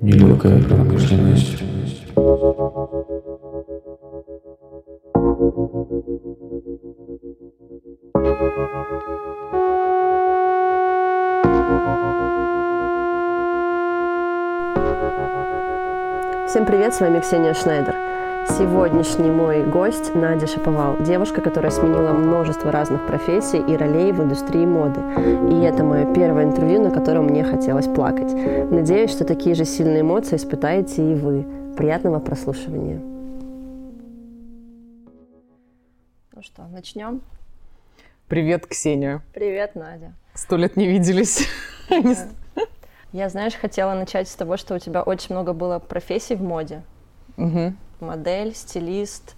Нелегкая промышленность. Всем привет, с вами Ксения Шнайдер. Сегодняшний мой гость Надя Шаповал, девушка, которая сменила множество разных профессий и ролей в индустрии моды. И это мое первое интервью, на котором мне хотелось плакать. Надеюсь, что такие же сильные эмоции испытаете и вы. Приятного прослушивания. Ну что, начнем? Привет, Ксения. Привет, Надя. Сто лет не виделись. Я, знаешь, хотела начать с того, что у тебя очень много было профессий в моде. Угу. Модель, стилист,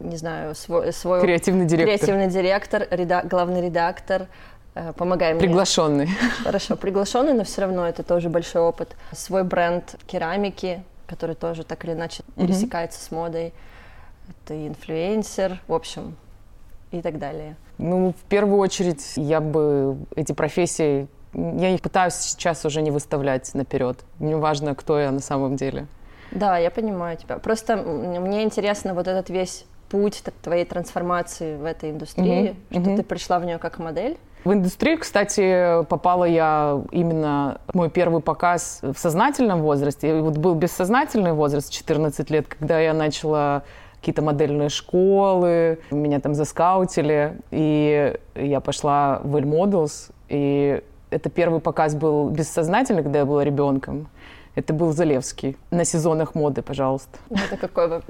не знаю, свой... свой Креативный директор. Креативный директор, реда... главный редактор. Э, Помогай мне. Приглашенный. Хорошо, приглашенный, но все равно это тоже большой опыт. Свой бренд керамики, который тоже так или иначе Мгм. пересекается с модой. Ты инфлюенсер, в общем, и так далее. Ну, в первую очередь, я бы эти профессии... Я их пытаюсь сейчас уже не выставлять наперед. Мне важно, кто я на самом деле. Да, я понимаю тебя. Просто мне интересно вот этот весь путь твоей трансформации в этой индустрии, Мгм, что мгм. ты пришла в нее как модель. В индустрию, кстати, попала я именно мой первый показ в сознательном возрасте. И вот был бессознательный возраст, 14 лет, когда я начала какие-то модельные школы, меня там заскаутили, и я пошла в L Models, и это первый показ был бессознательный, когда я была ребенком. Это был Залевский на сезонах моды, пожалуйста. Ну, Это какой год?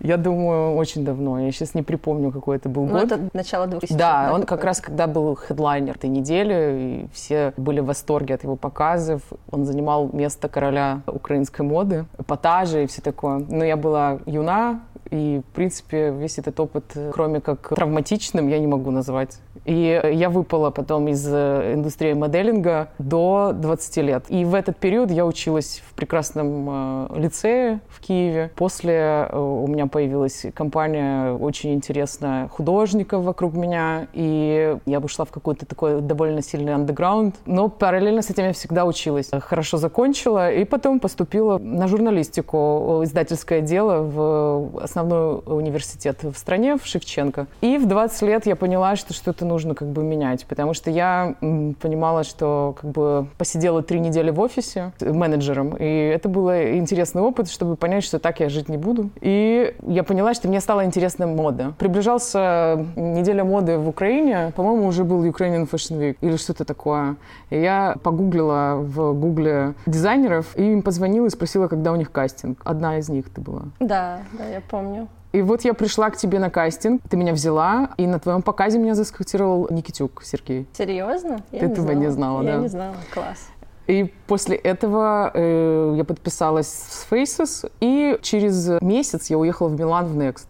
Я думаю, очень давно. Я сейчас не припомню, какой это был Ну, год. это начало 2000 Да, он как раз когда был хедлайнер этой недели, и все были в восторге от его показов. Он занимал место короля украинской моды, эпатажи и все такое. Но я была юна, и, в принципе, весь этот опыт, кроме как травматичным, я не могу назвать. И я выпала потом из э, индустрии моделинга до 20 лет. И в этот период я училась в прекрасном э, лицее в Киеве. После э, у меня появилась компания очень интересная художников вокруг меня, и я ушла в какой-то такой довольно сильный андеграунд. Но параллельно с этим я всегда училась. Хорошо закончила, и потом поступила на журналистику, издательское дело в основной университет в стране, в Шевченко. И в 20 лет я поняла, что что-то нужно как бы менять, потому что я понимала, что как бы посидела три недели в офисе менеджером, и это был интересный опыт, чтобы понять, что так я жить не буду. И я поняла, что мне стала интересна мода. Приближался неделя моды в Украине, по-моему, уже был Ukrainian Fashion Week или что-то такое. И я погуглила в гугле дизайнеров, и им позвонила и спросила, когда у них кастинг. Одна из них ты была. Да, да, я помню. И вот я пришла к тебе на кастинг, ты меня взяла, и на твоем показе меня заскотировал Никитюк Сергей. Серьезно? Я Ты этого не знала, Я да? не знала, класс. И после этого э, я подписалась с Faces, и через месяц я уехала в Милан в Next.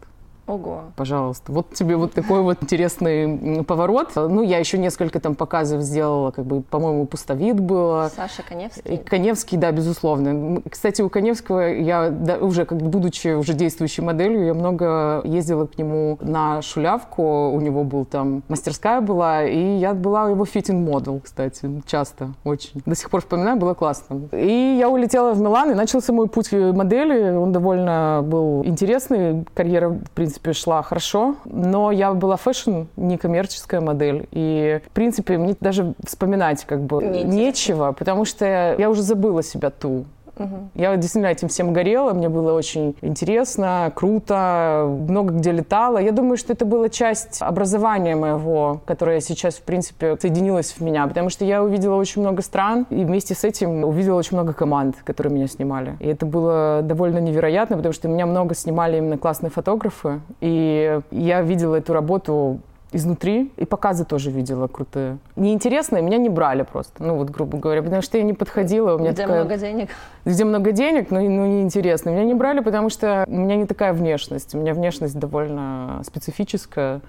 Ого. Пожалуйста. Вот тебе вот такой вот интересный поворот. Ну, я еще несколько там показов сделала, как бы, по-моему, пустовид было. Саша И Коневский. Коневский, да, безусловно. Кстати, у Коневского я да, уже, как будучи уже действующей моделью, я много ездила к нему на шулявку. У него был там мастерская была, и я была его фитинг модел, кстати, часто, очень. До сих пор вспоминаю, было классно. И я улетела в Милан, и начался мой путь модели. Он довольно был интересный. Карьера, в принципе, шла хорошо, но я была fashion, не коммерческая модель. И, в принципе, мне даже вспоминать как бы Неинтересно. нечего, потому что я уже забыла себя ту. Мгм. Я действительно этим всем горела, мне было очень интересно, круто, много где летала. Я думаю, что это была часть образования моего, которое сейчас, в принципе, соединилось в меня, потому что я увидела очень много стран, и вместе с этим увидела очень много команд, которые меня снимали. И это было довольно невероятно, потому что меня много снимали именно классные фотографы, и я видела эту работу изнутри, и показы тоже видела крутые. Неинтересные меня не брали просто, ну вот, грубо говоря, потому что я не подходила, у меня Где такая много денег. где много денег, но, но неинтересно. Меня не брали, потому что у меня не такая внешность. У меня внешность довольно специфическая.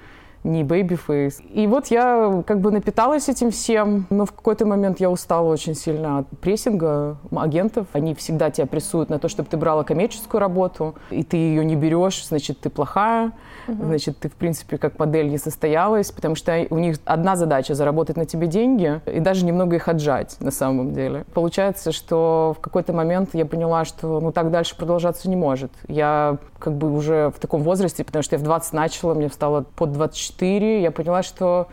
не baby face. И вот я как бы напиталась этим всем, но в какой-то момент я устала очень сильно от прессинга агентов. Они всегда тебя прессуют на то, чтобы ты брала коммерческую работу, и ты ее не берешь, значит, ты плохая, угу. значит, ты, в принципе, как модель не состоялась, потому что у них одна задача — заработать на тебе деньги и даже немного их отжать на самом деле. Получается, что в какой-то момент я поняла, что ну так дальше продолжаться не может. Я как бы уже в таком возрасте, потому что я в 20 начала, мне стало под 24, я поняла, что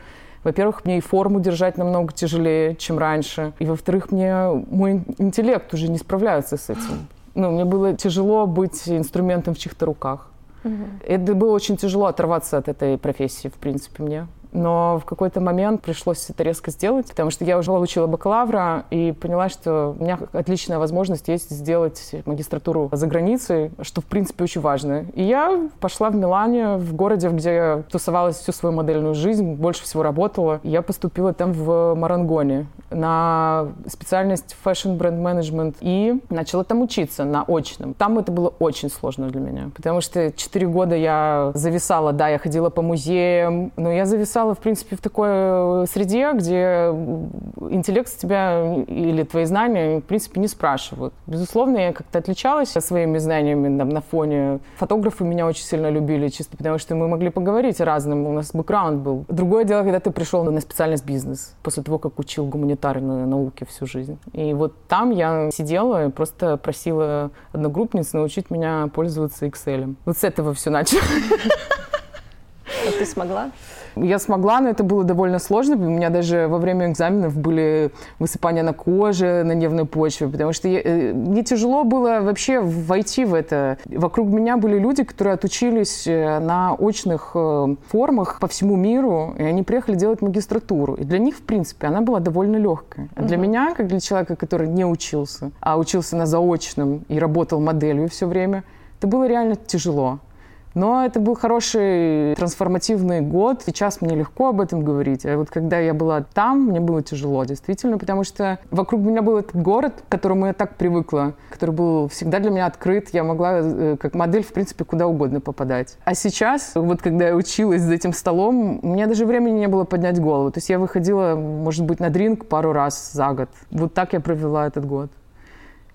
во-первых, мне и форму держать намного тяжелее, чем раньше. И, во-вторых, мне мой интеллект уже не справляется с этим. Ну, мне было тяжело быть инструментом в чьих-то руках. Угу. Это было очень тяжело оторваться от этой профессии, в принципе, мне но в какой-то момент пришлось это резко сделать, потому что я уже получила бакалавра и поняла, что у меня отличная возможность есть сделать магистратуру за границей, что, в принципе, очень важно. И я пошла в Милане, в городе, где тусовалась всю свою модельную жизнь, больше всего работала. Я поступила там в Марангоне на специальность fashion бренд менеджмент и начала там учиться на очном. Там это было очень сложно для меня, потому что четыре года я зависала, да, я ходила по музеям, но я зависала вырастала, в принципе, в такой э, среде, где интеллект с тебя или твои знания, в принципе, не спрашивают. Безусловно, я как-то отличалась своими знаниями там, на фоне. Фотографы меня очень сильно любили, чисто потому что мы могли поговорить о разном, у нас бэкграунд был. Другое дело, когда ты пришел на специальность бизнес, после того, как учил гуманитарные науки всю жизнь. И вот там я сидела и просто просила одногруппниц научить меня пользоваться Excel. Вот с этого все началось. А ты смогла? Я смогла, но это было довольно сложно. У меня даже во время экзаменов были высыпания на коже, на нервной почве, потому что я, э, мне тяжело было вообще войти в это. Вокруг меня были люди, которые отучились э, на очных э, формах по всему миру, и они приехали делать магистратуру. И для них, в принципе, она была довольно легкая. А для меня, как для человека, который не учился, а учился на заочном и работал моделью все время, это было реально тяжело. Но это был хороший трансформативный год. Сейчас мне легко об этом говорить. А вот когда я была там, мне было тяжело, действительно, потому что вокруг меня был этот город, к которому я так привыкла, который был всегда для меня открыт. Я могла э, как модель, в принципе, куда угодно попадать. А сейчас, вот когда я училась за этим столом, у меня даже времени не было поднять голову. То есть я выходила, может быть, на дринг пару раз за год. Вот так я провела этот год.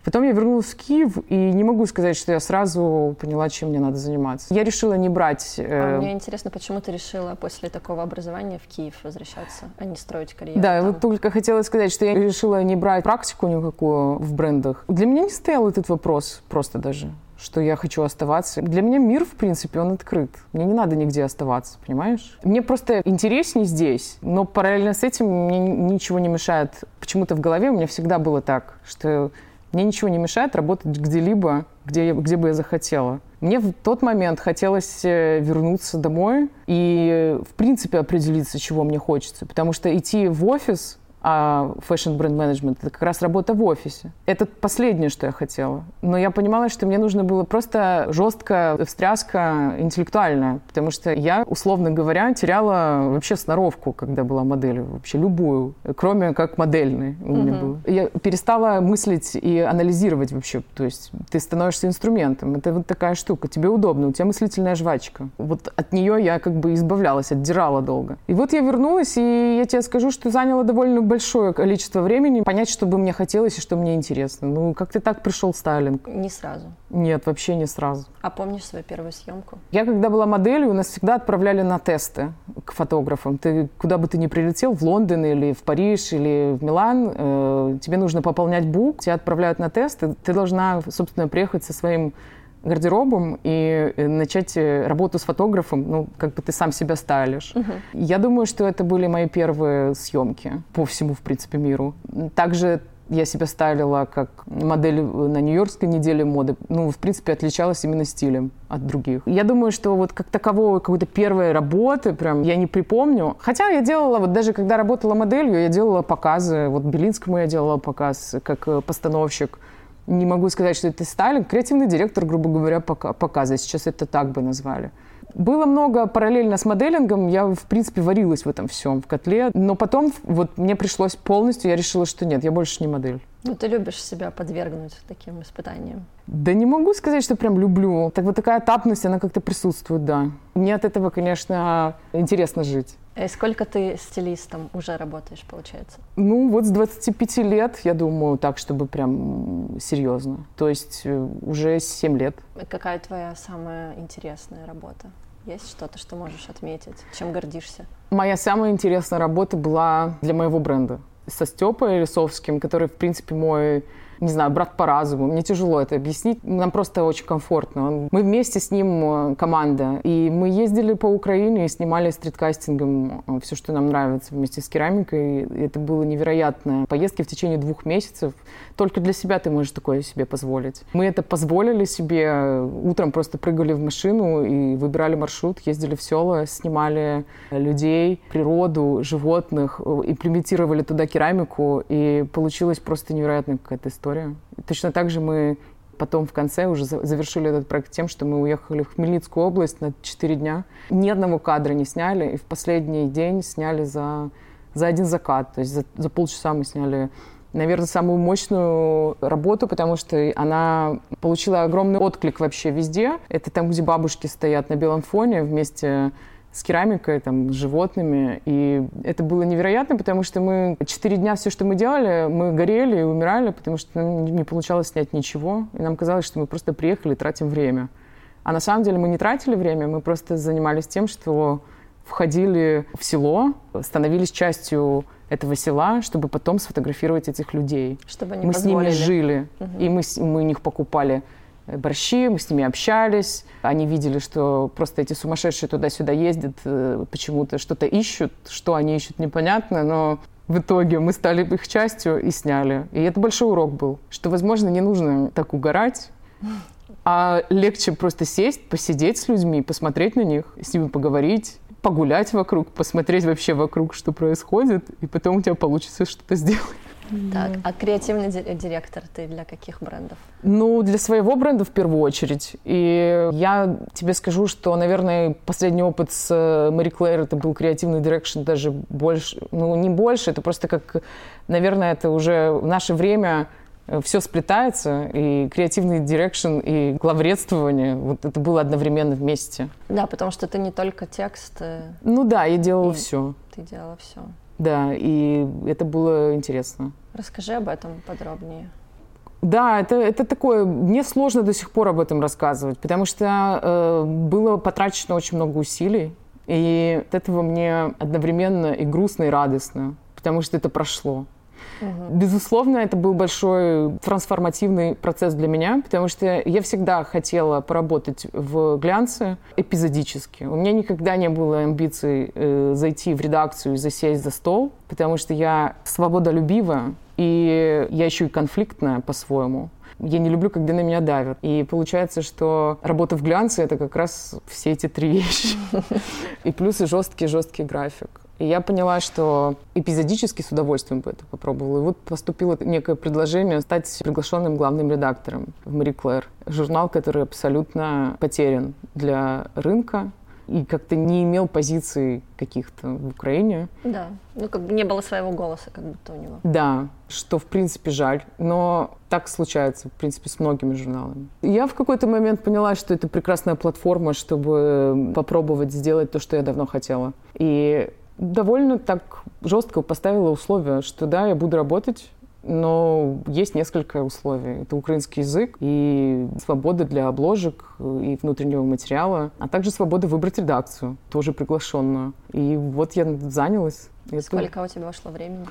Потом я вернулась в Киев, и не могу сказать, что я сразу поняла, чем мне надо заниматься. Я решила не брать... Э... А мне интересно, почему ты решила после такого образования в Киев возвращаться, а не строить карьеру Да, там? вот только хотела сказать, что я решила не брать практику никакую в брендах. Для меня не стоял этот вопрос просто даже что я хочу оставаться. Для меня мир, в принципе, он открыт. Мне не надо нигде оставаться, понимаешь? Мне просто интереснее здесь, но параллельно с этим мне ничего не мешает. Почему-то в голове у меня всегда было так, что мне ничего не мешает работать где-либо, где, где бы я захотела. Мне в тот момент хотелось э, вернуться домой и, в принципе, определиться, чего мне хочется. Потому что идти в офис а fashion бренд менеджмент это как раз работа в офисе. Это последнее, что я хотела. Но я понимала, что мне нужно было просто жестко встряска интеллектуальная, потому что я, условно говоря, теряла вообще сноровку, когда была моделью, вообще любую, кроме как модельной у меня было. Я перестала мыслить и анализировать вообще, то есть ты становишься инструментом. Это вот такая штука, тебе удобно, у тебя мыслительная жвачка. Вот от нее я как бы избавлялась, отдирала долго. И вот я вернулась, и я тебе скажу, что заняла довольно большое количество времени понять, что бы мне хотелось и что мне интересно. Ну, как-то так пришел стайлинг. Не сразу? Нет, вообще не сразу. А помнишь свою первую съемку? Я, когда была моделью, нас всегда отправляли на тесты к фотографам. Ты куда бы ты ни прилетел, в Лондон или в Париж или в Милан, э, тебе нужно пополнять бук, тебя отправляют на тесты. Ты должна, собственно, приехать со своим гардеробом и э, начать э, работу с фотографом, ну, как бы ты сам себя стайлишь. Uh-huh. Я думаю, что это были мои первые съемки по всему, в принципе, миру. Также я себя стайлила как модель на Нью-Йоркской неделе моды. Ну, в принципе, отличалась именно стилем от других. Я думаю, что вот как такового какой-то первой работы прям я не припомню. Хотя я делала, вот даже когда работала моделью, я делала показы. Вот Белинскому я делала показ как э, постановщик не могу сказать, что это Сталин, креативный директор, грубо говоря, показа. Сейчас это так бы назвали. Было много параллельно с моделингом, я, в принципе, варилась в этом всем, в котле. Но потом вот мне пришлось полностью, я решила, что нет, я больше не модель. Ну, ты любишь себя подвергнуть таким испытаниям? Да не могу сказать, что прям люблю. Так вот такая этапность, она как-то присутствует, да. Мне от этого, конечно, интересно жить. И сколько ты стилистом уже работаешь, получается? Ну, вот с 25 лет, я думаю, так, чтобы прям серьезно. То есть э, уже 7 лет. Какая твоя самая интересная работа? Есть что-то, что можешь отметить? Чем гордишься? Моя самая интересная работа была для моего бренда со Степой Лисовским, который, в принципе, мой не знаю, брат по разуму. Мне тяжело это объяснить. Нам просто очень комфортно. Мы вместе с ним э, команда. И мы ездили по Украине и снимали стриткастингом э, все, что нам нравится, вместе с керамикой. И это было невероятно. Поездки в течение двух месяцев. Только для себя ты можешь такое себе позволить. Мы это позволили себе. Утром просто прыгали в машину и выбирали маршрут, ездили в села, снимали людей, природу, животных, э, имплементировали туда керамику. И получилась просто невероятная какая-то история история. Точно так же мы потом в конце уже завершили этот проект тем, что мы уехали в Хмельницкую область на 4 дня. Ни одного кадра не сняли, и в последний день сняли за, за один закат. То есть за, за полчаса мы сняли наверное, самую мощную работу, потому что она получила огромный отклик вообще везде. Это там, где бабушки стоят на белом фоне вместе с керамикой, там, с животными. И это было невероятно, потому что мы четыре дня все, что мы делали, мы горели и умирали, потому что нам не получалось снять ничего. И нам казалось, что мы просто приехали и тратим время. А на самом деле мы не тратили время, мы просто занимались тем, что входили в село, становились частью этого села, чтобы потом сфотографировать этих людей. Чтобы они мы позволили. с ними жили, Угу. и мы, мы у них покупали борщи, мы с ними общались. Они видели, что просто эти сумасшедшие туда-сюда ездят, э, почему-то что-то ищут, что они ищут, непонятно, но в итоге мы стали их частью и сняли. И это большой урок был, что, возможно, не нужно так угорать, а легче просто сесть, посидеть с людьми, посмотреть на них, с ними поговорить, погулять вокруг, посмотреть вообще вокруг, что происходит, и потом у тебя получится что-то сделать. Так, а креативный ди- директор ты для каких брендов? Ну, для своего бренда в первую очередь. И я тебе скажу, что, наверное, последний опыт с э, Marie Claire это был креативный direction даже больше, ну, не больше, это просто как, наверное, это уже в наше время все сплетается, и креативный direction, и главредствование, вот это было одновременно вместе. Да, потому что ты не только текст, э, Ну да, я делала все. ты делала все. Да, и это было интересно. Расскажи об этом подробнее. Да, это, это такое, мне сложно до сих пор об этом рассказывать, потому что э, было потрачено очень много усилий, и от этого мне одновременно и грустно, и радостно, потому что это прошло. Безусловно, это был большой трансформативный процесс для меня, потому что я всегда хотела поработать в глянце эпизодически. У меня никогда не было амбиций э, зайти в редакцию и засесть за стол, потому что я свободолюбивая, и я еще и конфликтная по-своему. Я не люблю, когда на меня давят. И получается, что работа в глянце — это как раз все эти три вещи. И плюс и жесткий-жесткий график. И я поняла, что эпизодически с удовольствием бы это попробовала. И вот поступило некое предложение стать приглашенным главным редактором в Мари Клэр. Журнал, который абсолютно потерян для рынка и как-то не имел позиций каких-то в Украине. Да, ну как бы не было своего голоса, как будто у него. Да, что в принципе жаль, но так случается, в принципе, с многими журналами. Я в какой-то момент поняла, что это прекрасная платформа, чтобы попробовать сделать то, что я давно хотела. И довольно так жестко поставила условия, что да, я буду работать, но есть несколько условий. Это украинский язык и свобода для обложек и внутреннего материала, а также свобода выбрать редакцию, тоже приглашенную. И вот я занялась. Это Сколько у тебя ушло времени?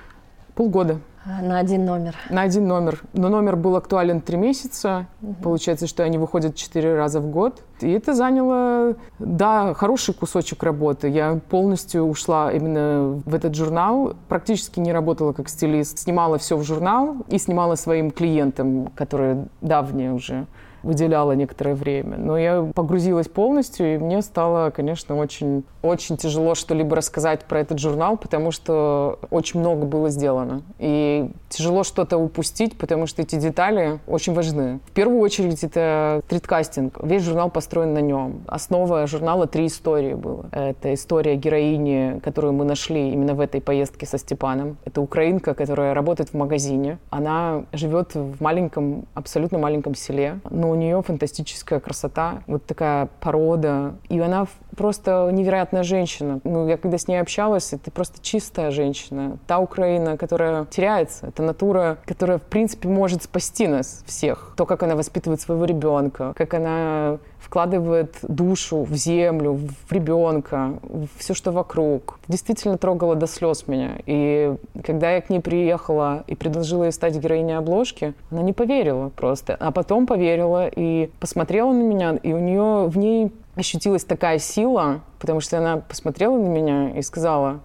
Полгода На один номер. на один номер. Но номер был актуален три месяца. Получается, что они выходят четыре раза в год. И это заняло, да, хороший кусочек работы. Я полностью ушла именно в этот журнал. Практически не работала как стилист. Снимала все в журнал и снимала своим клиентам, которые давние уже выделяла некоторое время. Но я погрузилась полностью, и мне стало, конечно, очень, очень тяжело что-либо рассказать про этот журнал, потому что очень много было сделано. И тяжело что-то упустить, потому что эти детали очень важны. В первую очередь это стриткастинг. Весь журнал построен на нем. Основа журнала три истории было. Это история героини, которую мы нашли именно в этой поездке со Степаном. Это украинка, которая работает в магазине. Она живет в маленьком, абсолютно маленьком селе, но у нее фантастическая красота, вот такая порода. И она просто невероятная женщина. Ну, я когда с ней общалась, это просто чистая женщина. Та Украина, которая теряется. Это натура, которая, в принципе, может спасти нас всех. То, как она воспитывает своего ребенка, как она вкладывает душу в землю, в ребенка, в все, что вокруг. Действительно трогало до слез меня. И когда я к ней приехала и предложила ей стать героиней обложки, она не поверила просто. А потом поверила и посмотрела на меня, и у нее в ней ощутилась такая сила, потому что она посмотрела на меня и сказала,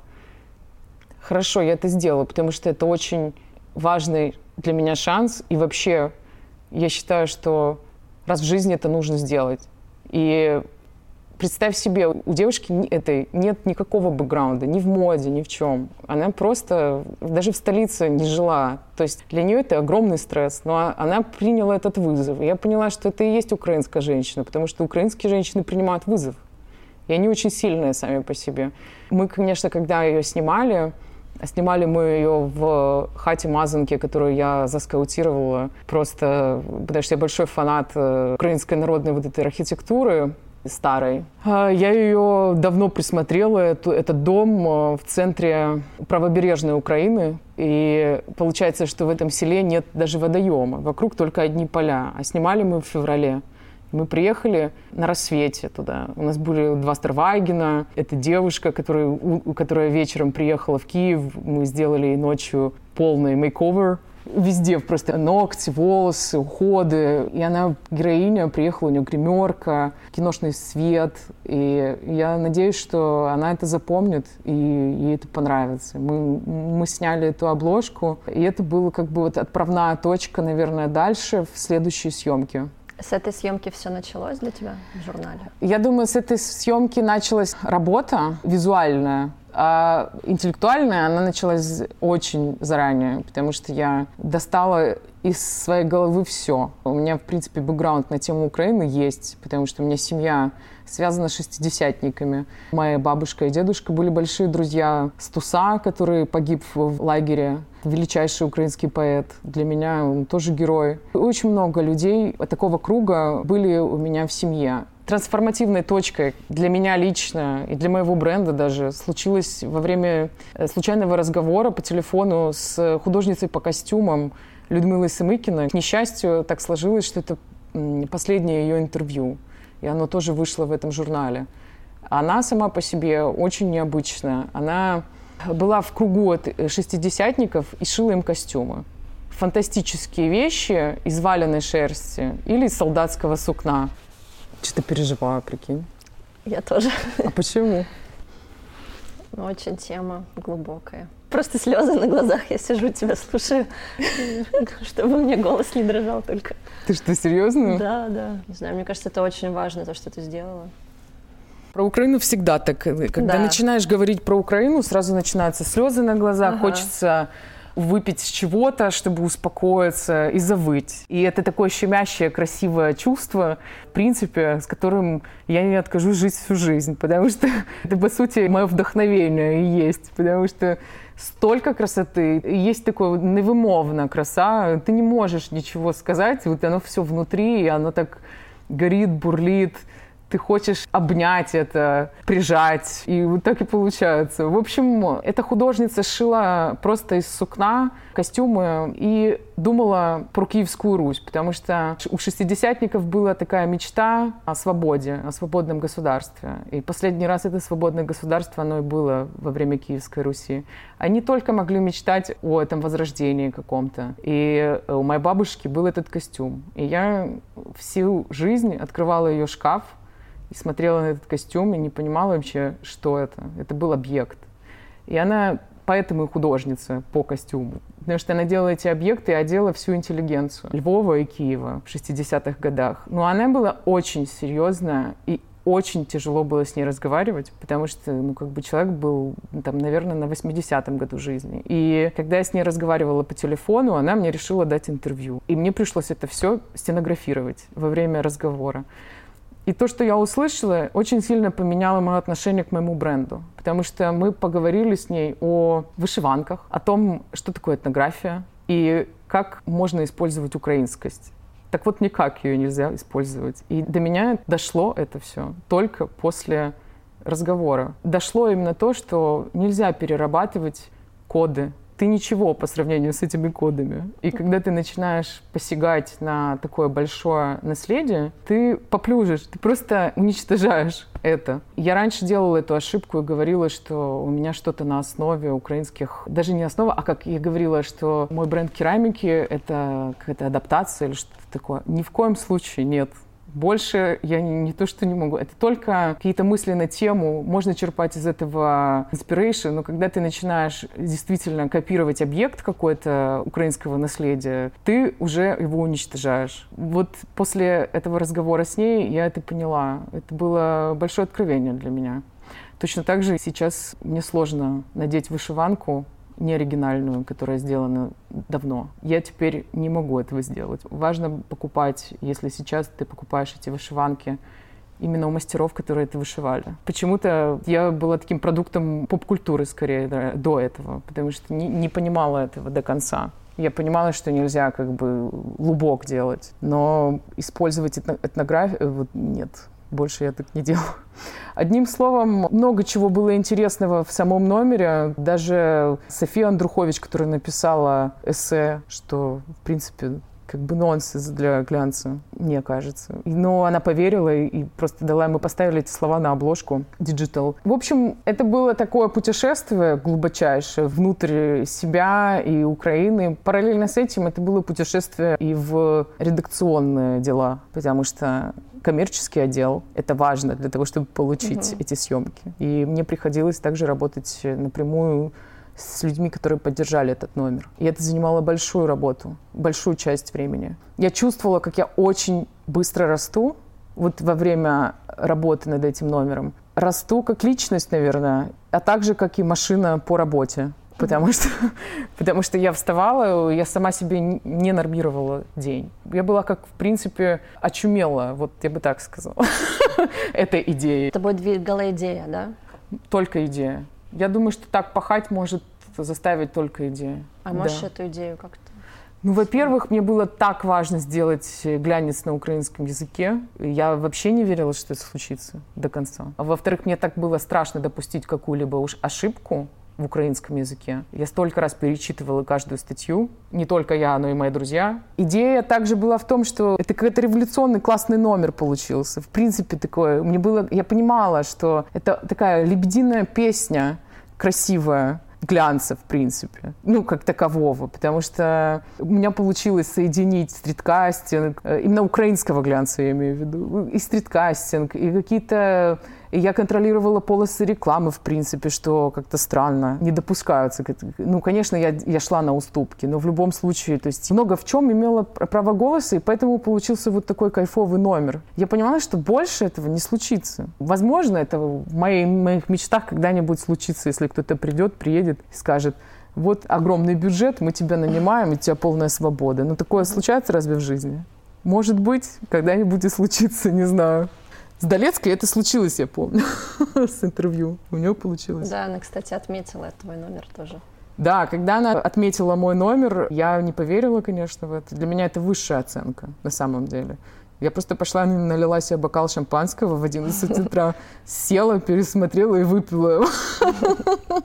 хорошо, я это сделала, потому что это очень важный для меня шанс. И вообще, я считаю, что раз в жизни это нужно сделать. И представь себе, у девушки этой нет никакого бэкграунда, ни в моде, ни в чем. Она просто даже в столице не жила. То есть для нее это огромный стресс. Но она приняла этот вызов. Я поняла, что это и есть украинская женщина, потому что украинские женщины принимают вызов. И они очень сильные сами по себе. Мы, конечно, когда ее снимали, Снимали мы ее в хате Мазанки, которую я заскаутировала, просто потому что я большой фанат э, украинской народной вот этой архитектуры старой. А, я ее давно присмотрела, эту, этот дом э, в центре правобережной Украины. И получается, что в этом селе нет даже водоема. Вокруг только одни поля. А снимали мы в феврале. Мы приехали на рассвете туда. У нас были два Старвайгена. Это девушка, которая, которая вечером приехала в Киев. Мы сделали ночью полный мейковер везде просто ногти, волосы, уходы. И она героиня, приехала, у нее гримерка, киношный свет. И я надеюсь, что она это запомнит, и ей это понравится. Мы, мы сняли эту обложку, и это было как бы вот отправная точка, наверное, дальше в следующей съемке. С этой съемки все началось для тебя в журнале? Я думаю, с этой съемки началась работа визуальная. А интеллектуальная она началась очень заранее, потому что я достала из своей головы все. У меня, в принципе, бэкграунд на тему Украины есть, потому что у меня семья связана с шестидесятниками. Моя бабушка и дедушка были большие друзья Стуса, который погиб в лагере. Величайший украинский поэт. Для меня он тоже герой. Очень много людей такого круга были у меня в семье трансформативной точкой для меня лично и для моего бренда даже случилось во время э, случайного разговора по телефону с художницей по костюмам Людмилой Сымыкиной. К несчастью, так сложилось, что это последнее ее интервью, и оно тоже вышло в этом журнале. Она сама по себе очень необычная. Она была в кругу от шестидесятников и шила им костюмы. Фантастические вещи из валенной шерсти или из солдатского сукна. Что-то переживаю, прикинь. Я тоже. А почему? Ну, очень тема глубокая. Просто слезы на глазах. Я сижу, тебя слушаю, чтобы мне голос не дрожал только. Ты что, серьезно? Да, да. Не знаю, мне кажется, это очень важно, то, что ты сделала. Про Украину всегда так. Когда да. начинаешь говорить про Украину, сразу начинаются слезы на глазах, ага. хочется выпить чего-то, чтобы успокоиться и завыть. И это такое щемящее, красивое чувство, в принципе, с которым я не откажусь жить всю жизнь, потому что это, по сути, мое вдохновение и есть, потому что столько красоты, есть такое невымовная краса, ты не можешь ничего сказать, вот оно все внутри, и оно так горит, бурлит, ты хочешь обнять это, прижать, и вот так и получается. В общем, эта художница шила просто из сукна костюмы и думала про Киевскую Русь, потому что у шестидесятников была такая мечта о свободе, о свободном государстве. И последний раз это свободное государство, оно и было во время Киевской Руси. Они только могли мечтать о этом возрождении каком-то. И у моей бабушки был этот костюм. И я всю жизнь открывала ее шкаф, и смотрела на этот костюм и не понимала вообще, что это. Это был объект. И она поэтому и художница по костюму. Потому что она делала эти объекты и одела всю интеллигенцию Львова и Киева в 60-х годах. Но она была очень серьезная и очень тяжело было с ней разговаривать, потому что, ну, как бы человек был, там, наверное, на 80-м году жизни. И когда я с ней разговаривала по телефону, она мне решила дать интервью. И мне пришлось это все стенографировать во время разговора. И то, что я услышала, очень сильно поменяло мое отношение к моему бренду. Потому что мы поговорили с ней о вышиванках, о том, что такое этнография и как можно использовать украинскость. Так вот, никак ее нельзя использовать. И до меня дошло это все только после разговора. Дошло именно то, что нельзя перерабатывать коды ты ничего по сравнению с этими кодами. И когда ты начинаешь посягать на такое большое наследие, ты поплюжишь, ты просто уничтожаешь это. Я раньше делала эту ошибку и говорила, что у меня что-то на основе украинских, даже не основа, а как я говорила, что мой бренд керамики — это какая-то адаптация или что-то такое. Ни в коем случае нет. Больше я не, не то, что не могу. Это только какие-то мысли на тему. Можно черпать из этого inspiration, но когда ты начинаешь действительно копировать объект какой-то украинского наследия, ты уже его уничтожаешь. Вот после этого разговора с ней я это поняла. Это было большое откровение для меня. Точно так же сейчас мне сложно надеть вышиванку, не оригинальную, которая сделана давно. Я теперь не могу этого сделать. Важно покупать, если сейчас ты покупаешь эти вышиванки, именно у мастеров, которые это вышивали. Почему-то я была таким продуктом поп-культуры скорее да, до этого, потому что не, не понимала этого до конца. Я понимала, что нельзя как бы лубок делать, но использовать этнографию вот нет. Больше я так не делаю. Одним словом, много чего было интересного в самом номере. Даже София Андрухович, которая написала эссе, что, в принципе, как бы нонсенс для глянца, мне кажется. Но она поверила и просто дала, мы поставили эти слова на обложку Digital. В общем, это было такое путешествие глубочайшее внутрь себя и Украины. Параллельно с этим это было путешествие и в редакционные дела, потому что коммерческий отдел. Это важно для того, чтобы получить угу. эти съемки. И мне приходилось также работать напрямую с людьми, которые поддержали этот номер. И это занимало большую работу, большую часть времени. Я чувствовала, как я очень быстро расту вот во время работы над этим номером. Расту как личность, наверное, а также как и машина по работе потому что, потому что я вставала, я сама себе не нормировала день. Я была как, в принципе, очумела, вот я бы так сказала, этой идеей. Тобой двигала идея, да? Только идея. Я думаю, что так пахать может заставить только идея. А можешь эту идею как-то ну, во-первых, мне было так важно сделать глянец на украинском языке. Я вообще не верила, что это случится до конца. А во-вторых, мне так было страшно допустить какую-либо уж ошибку, в украинском языке. Я столько раз перечитывала каждую статью, не только я, но и мои друзья. Идея также была в том, что это какой-то революционный классный номер получился. В принципе, такое. Мне было, я понимала, что это такая лебединая песня красивая, глянца, в принципе, ну, как такового, потому что у меня получилось соединить стриткастинг, э, именно украинского глянца я имею в виду, и стриткастинг, и какие-то и я контролировала полосы рекламы, в принципе, что как-то странно. Не допускаются. Ну, конечно, я, я шла на уступки, но в любом случае, то есть много в чем имела право голоса, и поэтому получился вот такой кайфовый номер. Я понимала, что больше этого не случится. Возможно, это в моей, моих мечтах когда-нибудь случится, если кто-то придет, приедет и скажет, вот огромный бюджет, мы тебя нанимаем, и у тебя полная свобода. Но такое случается разве в жизни? Может быть, когда-нибудь и случится, не знаю. С Долецкой это случилось, я помню, с интервью. У нее получилось. Да, она, кстати, отметила твой номер тоже. Да, когда она отметила мой номер, я не поверила, конечно, в это. Для меня это высшая оценка, на самом деле. Я просто пошла, налила себе бокал шампанского в 11 утра, села, пересмотрела и выпила его.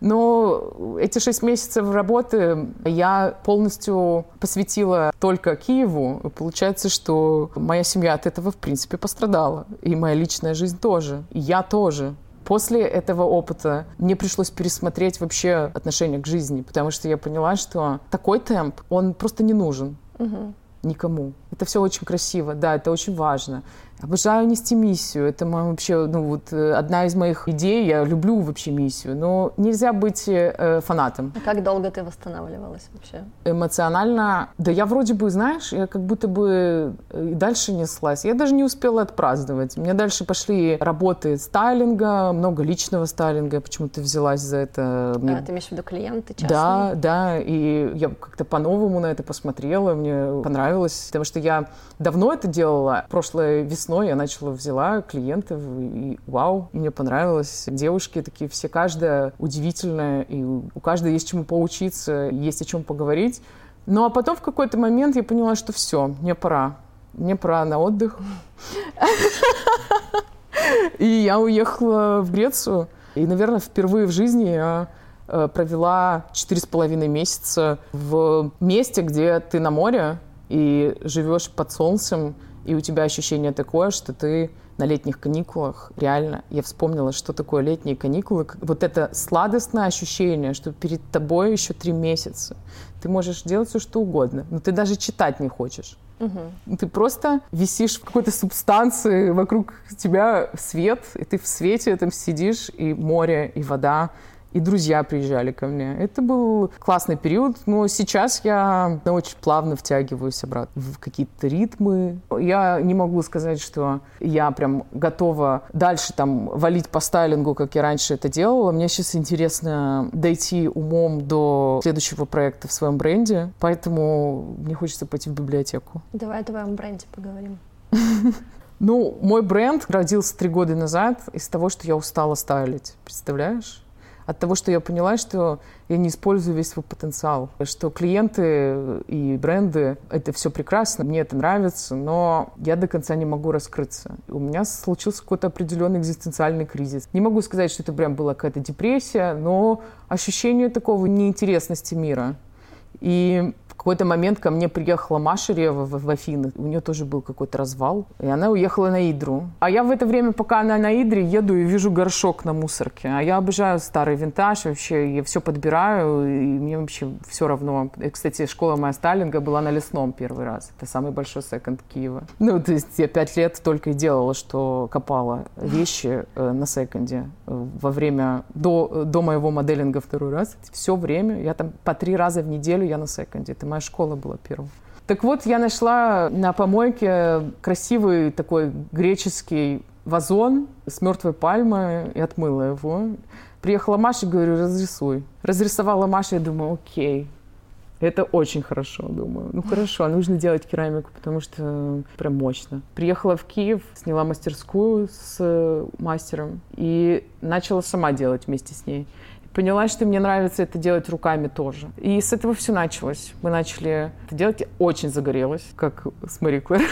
Но эти шесть месяцев работы я полностью посвятила только Киеву. Получается, что моя семья от этого, в принципе, пострадала. И моя личная жизнь тоже. И я тоже. После этого опыта мне пришлось пересмотреть вообще отношение к жизни, потому что я поняла, что такой темп, он просто не нужен. Угу никому. Это все очень красиво, да, это очень важно. Обожаю нести миссию. Это моя вообще, ну вот э, одна из моих идей. Я люблю вообще миссию, но нельзя быть э, фанатом. А как долго ты восстанавливалась вообще? Эмоционально, да я вроде бы, знаешь, я как будто бы э, и дальше неслась. Я даже не успела отпраздновать. У меня дальше пошли работы стайлинга, много личного стайлинга. Я почему-то взялась за это. Мне... А, ты имеешь в виду клиенты частные? Да, да. И я как-то по-новому на это посмотрела. Мне понравилось, потому что я давно это делала. Прошлой весной весной я начала, взяла клиентов, и вау, мне понравилось. Девушки такие все, каждая удивительная, и у каждой есть чему поучиться, есть о чем поговорить. Ну а потом в какой-то момент я поняла, что все, мне пора. Мне пора на отдых. И я уехала в Грецию. И, наверное, впервые в жизни я э, провела четыре с половиной месяца в месте, где ты на море и живешь под солнцем, и у тебя ощущение такое, что ты на летних каникулах, реально, я вспомнила, что такое летние каникулы. Вот это сладостное ощущение, что перед тобой еще три месяца. Ты можешь делать все, что угодно, но ты даже читать не хочешь. Угу. Ты просто висишь в какой-то субстанции, вокруг тебя свет, и ты в свете этом сидишь, и море, и вода, и друзья приезжали ко мне. Это был классный период, но сейчас я очень плавно втягиваюсь обратно в какие-то ритмы. Я не могу сказать, что я прям готова дальше там валить по стайлингу, как я раньше это делала. Мне сейчас интересно дойти умом до следующего проекта в своем бренде, поэтому мне хочется пойти в библиотеку. Давай о твоем бренде поговорим. Ну, мой бренд родился три года назад из того, что я устала стайлить. Представляешь? От того, что я поняла, что я не использую весь свой потенциал, что клиенты и бренды — это все прекрасно, мне это нравится, но я до конца не могу раскрыться. У меня случился какой-то определенный экзистенциальный кризис. Не могу сказать, что это прям была какая-то депрессия, но ощущение такого неинтересности мира. И какой-то момент ко мне приехала Маша Рева в, в Афины. У нее тоже был какой-то развал. И она уехала на Идру. А я в это время, пока она на Идре, еду и вижу горшок на мусорке. А я обожаю старый винтаж вообще. Я все подбираю, и мне вообще все равно. И, кстати, школа моя Сталинга была на Лесном первый раз. Это самый большой секонд Киева. Ну, то есть я пять лет только и делала, что копала вещи э, на секонде э, во время, до, до моего моделинга второй раз. Все время, я там по три раза в неделю я на секонде. Это моя школа была первая. Так вот, я нашла на помойке красивый такой греческий вазон с мертвой пальмой и отмыла его. Приехала Маша, говорю, разрисуй. Разрисовала Маша, я думаю, окей, это очень хорошо, думаю. Ну хорошо, нужно делать керамику, потому что прям мощно. Приехала в Киев, сняла мастерскую с мастером и начала сама делать вместе с ней поняла, что мне нравится это делать руками тоже. И с этого все началось. Мы начали это делать, я очень загорелась, как с Мари Клэр.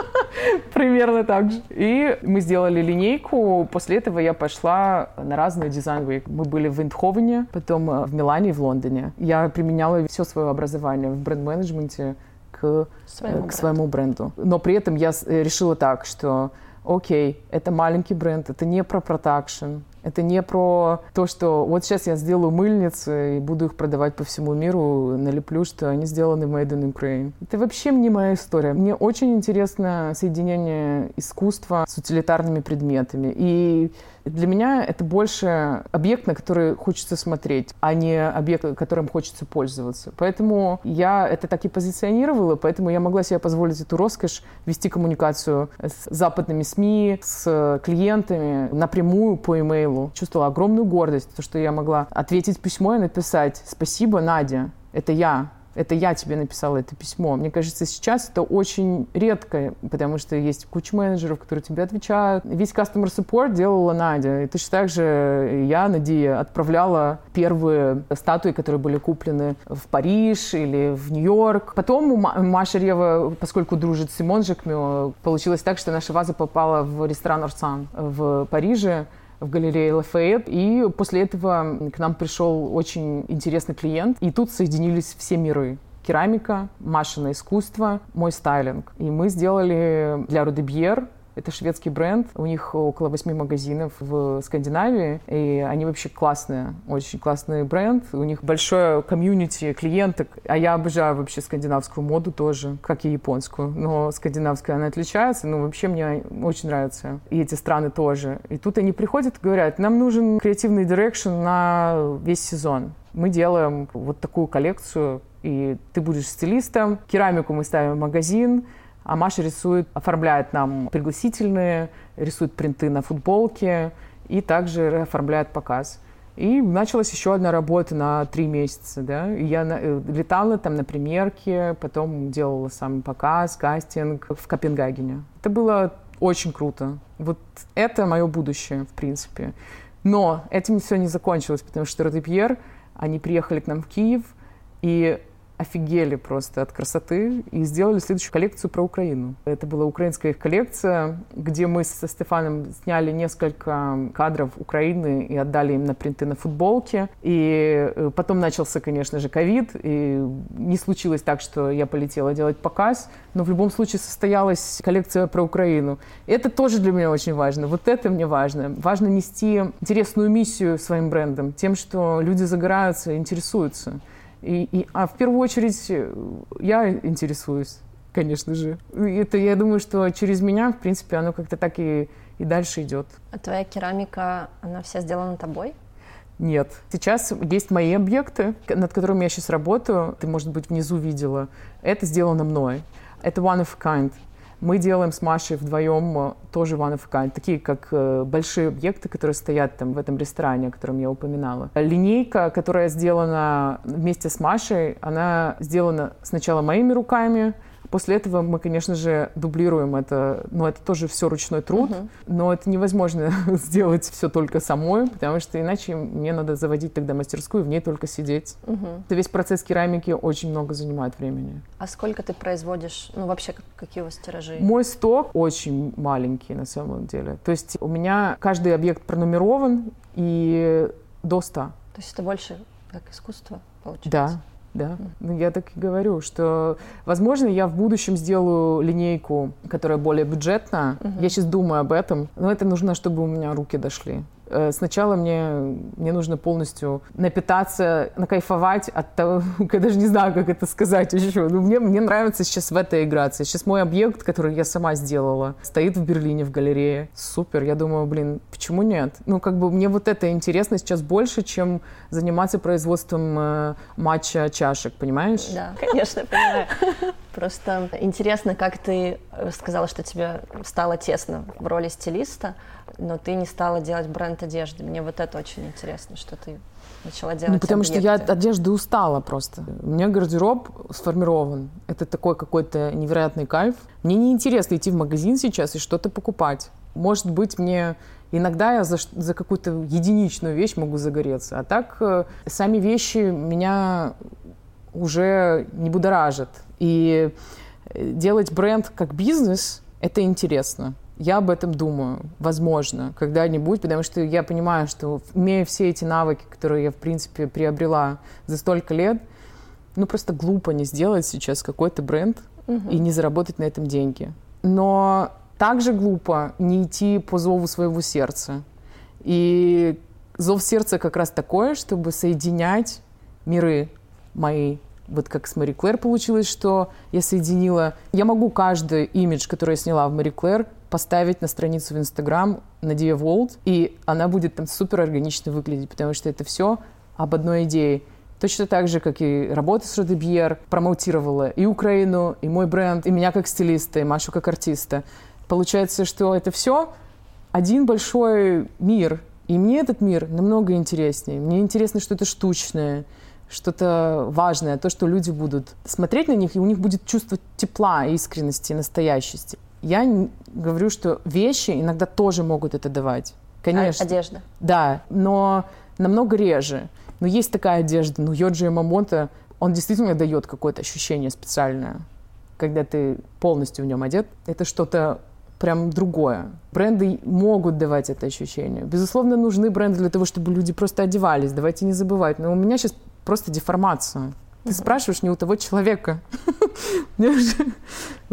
Примерно так же. И мы сделали линейку. После этого я пошла на разные дизайн -вейк. Мы были в Индховене, потом э, в Милане и в Лондоне. Я применяла все свое образование в бренд-менеджменте к своему, к своему бренду. Но при этом я э, решила так, что окей, это маленький бренд, это не про продакшн, это не про то, что вот сейчас я сделаю мыльницы и буду их продавать по всему миру, налеплю, что они сделаны made in Ukraine. Это вообще не моя история. Мне очень интересно соединение искусства с утилитарными предметами. И для меня это больше объект, на который хочется смотреть, а не объект, которым хочется пользоваться. Поэтому я это так и позиционировала, поэтому я могла себе позволить эту роскошь вести коммуникацию с западными СМИ, с клиентами напрямую по имейлу. Чувствовала огромную гордость, то, что я могла ответить письмо и написать «Спасибо, Надя, это я, это я тебе написала это письмо. Мне кажется, сейчас это очень редко, потому что есть куча менеджеров, которые тебе отвечают. Весь customer support делала Надя. И точно так же я, Надия, отправляла первые статуи, которые были куплены в Париж или в Нью-Йорк. Потом Маша Рева, поскольку дружит с Симон Jacquemus, получилось так, что наша ваза попала в ресторан Oursin в Париже в галерее Lafayette. И после этого к нам пришел очень интересный клиент. И тут соединились все миры керамика, Машино искусство, мой стайлинг. И мы сделали для Rodebjer Это шведский бренд. У них около восьми магазинов в Скандинавии. И они вообще классные. Очень классный бренд. У них большое комьюнити клиенток. А я обожаю вообще скандинавскую моду тоже, как и японскую. Но скандинавская, она отличается. Но вообще мне очень нравится. И эти страны тоже. И тут они приходят и говорят, нам нужен креативный direction на весь сезон. Мы делаем вот такую коллекцию, и ты будешь стилистом. Керамику мы ставим в магазин, а Маша рисует, оформляет нам пригласительные, рисует принты на футболке и также оформляет показ. И началась еще одна работа на три месяца, да. И я э, летала там на примерке, потом делала сам показ, кастинг в Копенгагене. Это было очень круто. Вот это мое будущее, в принципе. Но этим все не закончилось, потому что Роде Пьер, они приехали к нам в Киев, и офигели просто от красоты и сделали следующую коллекцию про Украину. Это была украинская их коллекция, где мы со Стефаном сняли несколько кадров Украины и отдали им на принты на футболке. И э, потом начался, конечно же, ковид, и не случилось так, что я полетела делать показ, но в любом случае состоялась коллекция про Украину. Это тоже для меня очень важно. Вот это мне важно. Важно нести интересную миссию своим брендом, тем, что люди загораются, интересуются. И, и, а в первую очередь э, я интересуюсь, конечно же. Это, я думаю, что через меня, в принципе, оно как-то так и, и дальше идет. А твоя керамика, она вся сделана тобой? Нет. Сейчас есть мои объекты, над которыми я сейчас работаю. Ты, может быть, внизу видела. Это сделано мной. Это one of a kind. Мы делаем с Машей вдвоем э, тоже one of такие как э, большие объекты, которые стоят там в этом ресторане, о котором я упоминала. Линейка, которая сделана вместе с Машей, она сделана сначала моими руками, После этого мы, конечно же, дублируем это, но это тоже все ручной труд, uh-huh. но это невозможно сделать все только самой, потому что иначе мне надо заводить тогда мастерскую, в ней только сидеть. Uh-huh. Это весь процесс керамики очень много занимает времени. А сколько ты производишь, ну вообще какие у вас тиражи? Мой сток очень маленький на самом деле. То есть у меня каждый объект пронумерован и до 100. То есть это больше как искусство получается? Да. Да, ну, я так и говорю, что, возможно, я в будущем сделаю линейку, которая более бюджетная. Угу. Я сейчас думаю об этом, но это нужно, чтобы у меня руки дошли. Э, сначала мне, мне нужно полностью напитаться, накайфовать от того, я даже не знаю, как это сказать еще. Но мне, мне нравится сейчас в это играться. Сейчас мой объект, который я сама сделала, стоит в Берлине в галерее. Супер. Я думаю, блин, почему нет? Ну, как бы мне вот это интересно сейчас больше, чем заниматься производством э, матча чашек, понимаешь? Да, конечно, понимаю. Просто интересно, как ты э, сказала, что тебе стало тесно в роли стилиста, но ты не стала делать бренд одежды. Мне вот это очень интересно, что ты начала делать Ну, потому объекты. что я от одежды устала просто. У меня гардероб сформирован. Это такой какой-то невероятный кайф. Мне не интересно идти в магазин сейчас и что-то покупать. Может быть, мне иногда я за, за какую-то единичную вещь могу загореться. А так э, сами вещи меня уже не будоражат. И э, делать бренд как бизнес – это интересно. Я об этом думаю, возможно, когда-нибудь, потому что я понимаю, что имея все эти навыки, которые я, в принципе, приобрела за столько лет, ну просто глупо не сделать сейчас какой-то бренд угу. и не заработать на этом деньги. Но также глупо не идти по зову своего сердца. И зов сердца как раз такое, чтобы соединять миры мои вот как с Мари Клэр получилось, что я соединила... Я могу каждый имидж, который я сняла в Мари Клэр, поставить на страницу в Инстаграм на Dia World, и она будет там супер органично выглядеть, потому что это все об одной идее. Точно так же, как и работа с Родебьер, промоутировала и Украину, и мой бренд, и меня как стилиста, и Машу как артиста. Получается, что это все один большой мир. И мне этот мир намного интереснее. Мне интересно что-то штучное, что-то важное, то, что люди будут смотреть на них, и у них будет чувство тепла, искренности, настоящести. Я говорю, что вещи иногда тоже могут это давать. Конечно. Одежда. Да, но намного реже. Но есть такая одежда, ну, Йоджи Мамонта, он действительно дает какое-то ощущение специальное, когда ты полностью в нем одет. Это что-то прям другое. Бренды могут давать это ощущение. Безусловно, нужны бренды для того, чтобы люди просто одевались. Давайте не забывать. Но у меня сейчас просто деформация. Ты спрашиваешь не у того человека.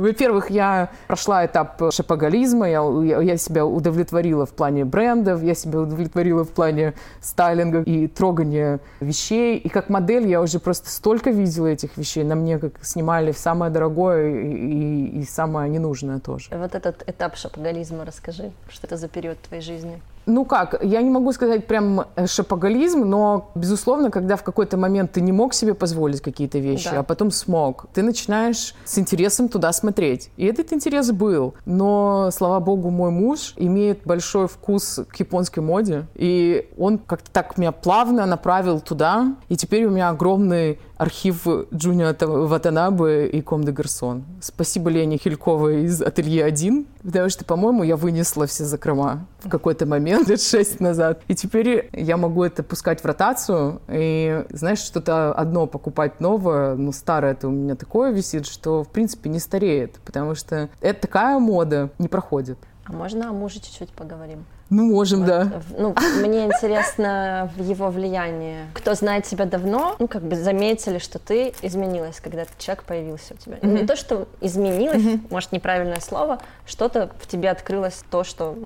Во-первых, я прошла этап шапоголизма, я, я себя удовлетворила в плане брендов, я себя удовлетворила в плане стайлинга и трогания вещей. И как модель я уже просто столько видела этих вещей. На мне как снимали самое дорогое и, и, и самое ненужное тоже. Вот этот этап шапоголизма расскажи, что это за период твоей жизни? Ну как, я не могу сказать прям э, шапоголизм, но, безусловно, когда в какой-то момент ты не мог себе позволить какие-то вещи, да. а потом смог, ты начинаешь с интересом туда смотреть. И этот интерес был. Но, слава богу, мой муж имеет большой вкус к японской моде, и он как-то так меня плавно направил туда, и теперь у меня огромный архив Джунио Ватанабе и Ком де Гарсон. Спасибо Лене Хильковой из «Ателье 1», потому что, по-моему, я вынесла все закрома в какой-то момент, лет шесть назад. И теперь я могу это пускать в ротацию, и, знаешь, что-то одно покупать новое, ну, старое это у меня такое висит, что, в принципе, не стареет, потому что это такая мода не проходит. А можно о муже чуть-чуть поговорим? Ну, можем, вот, да. Ну, мне интересно его влияние. Кто знает тебя давно, ну, как бы заметили, что ты изменилась, когда человек появился у тебя. Mm-hmm. Не то, что изменилась, mm-hmm. может, неправильное слово, что-то в тебе открылось то, что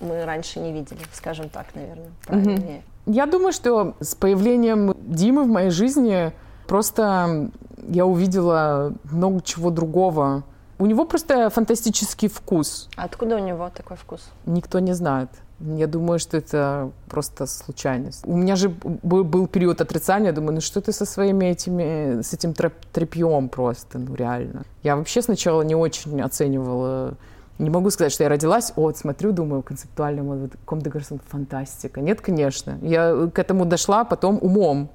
мы раньше не видели, скажем так, наверное, правильнее. Mm-hmm. Я думаю, что с появлением Димы в моей жизни просто я увидела много чего другого. У него просто фантастический вкус. А откуда у него такой вкус? Никто не знает. Я думаю, что это просто случайность. У меня же был период отрицания. Я думаю, ну что ты со своими этими, с этим тряпьем просто, ну реально. Я вообще сначала не очень оценивала не могу сказать, что я родилась, вот, смотрю, думаю, концептуально, вот, Ком де Гарсон, фантастика. Нет, конечно. Я к этому дошла потом умом.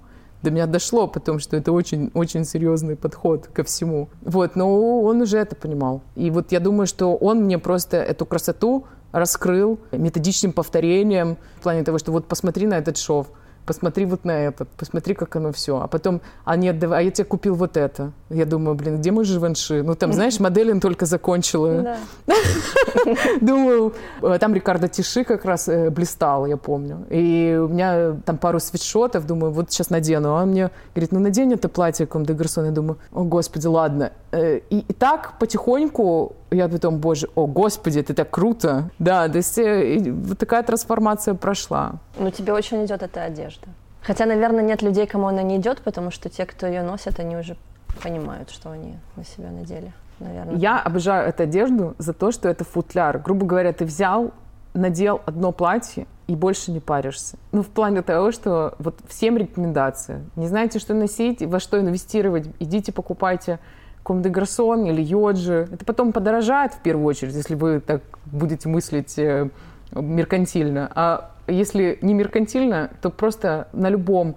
До меня дошло, потому что это очень, очень серьезный подход ко всему. Вот, но он уже это понимал. И вот я думаю, что он мне просто эту красоту раскрыл методичным повторением в плане того, что вот посмотри на этот шов, посмотри вот на этот, посмотри, как оно все. А потом, а нет, давай, а я тебе купил вот это. Я думаю, блин, где мой Живанши? Ну, там, знаешь, моделин только закончила. Думаю, э, там Рикардо Тиши как раз э, блистал, я помню. И у меня там пару свитшотов, думаю, вот сейчас надену. А он мне говорит, ну, надень это платье Ком де Гарсон. Я думаю, о, господи, ладно. Э, и, и так потихоньку я потом, боже, о, господи, это так круто. Да, то есть вот такая трансформация прошла. Ну, тебе очень идет эта одежда. Хотя, наверное, нет людей, кому она не идет, потому что те, кто ее носят, они уже понимают, что они на себя надели. Наверное. Я обожаю эту одежду за то, что это футляр. Грубо говоря, ты взял, надел одно платье и больше не паришься. Ну, в плане того, что вот всем рекомендация. Не знаете, что носить, во что инвестировать, идите покупайте Ком де Гарсон или Йоджи. Это потом подорожает в первую очередь, если вы так будете мыслить э, меркантильно. А если не меркантильно, то просто на любом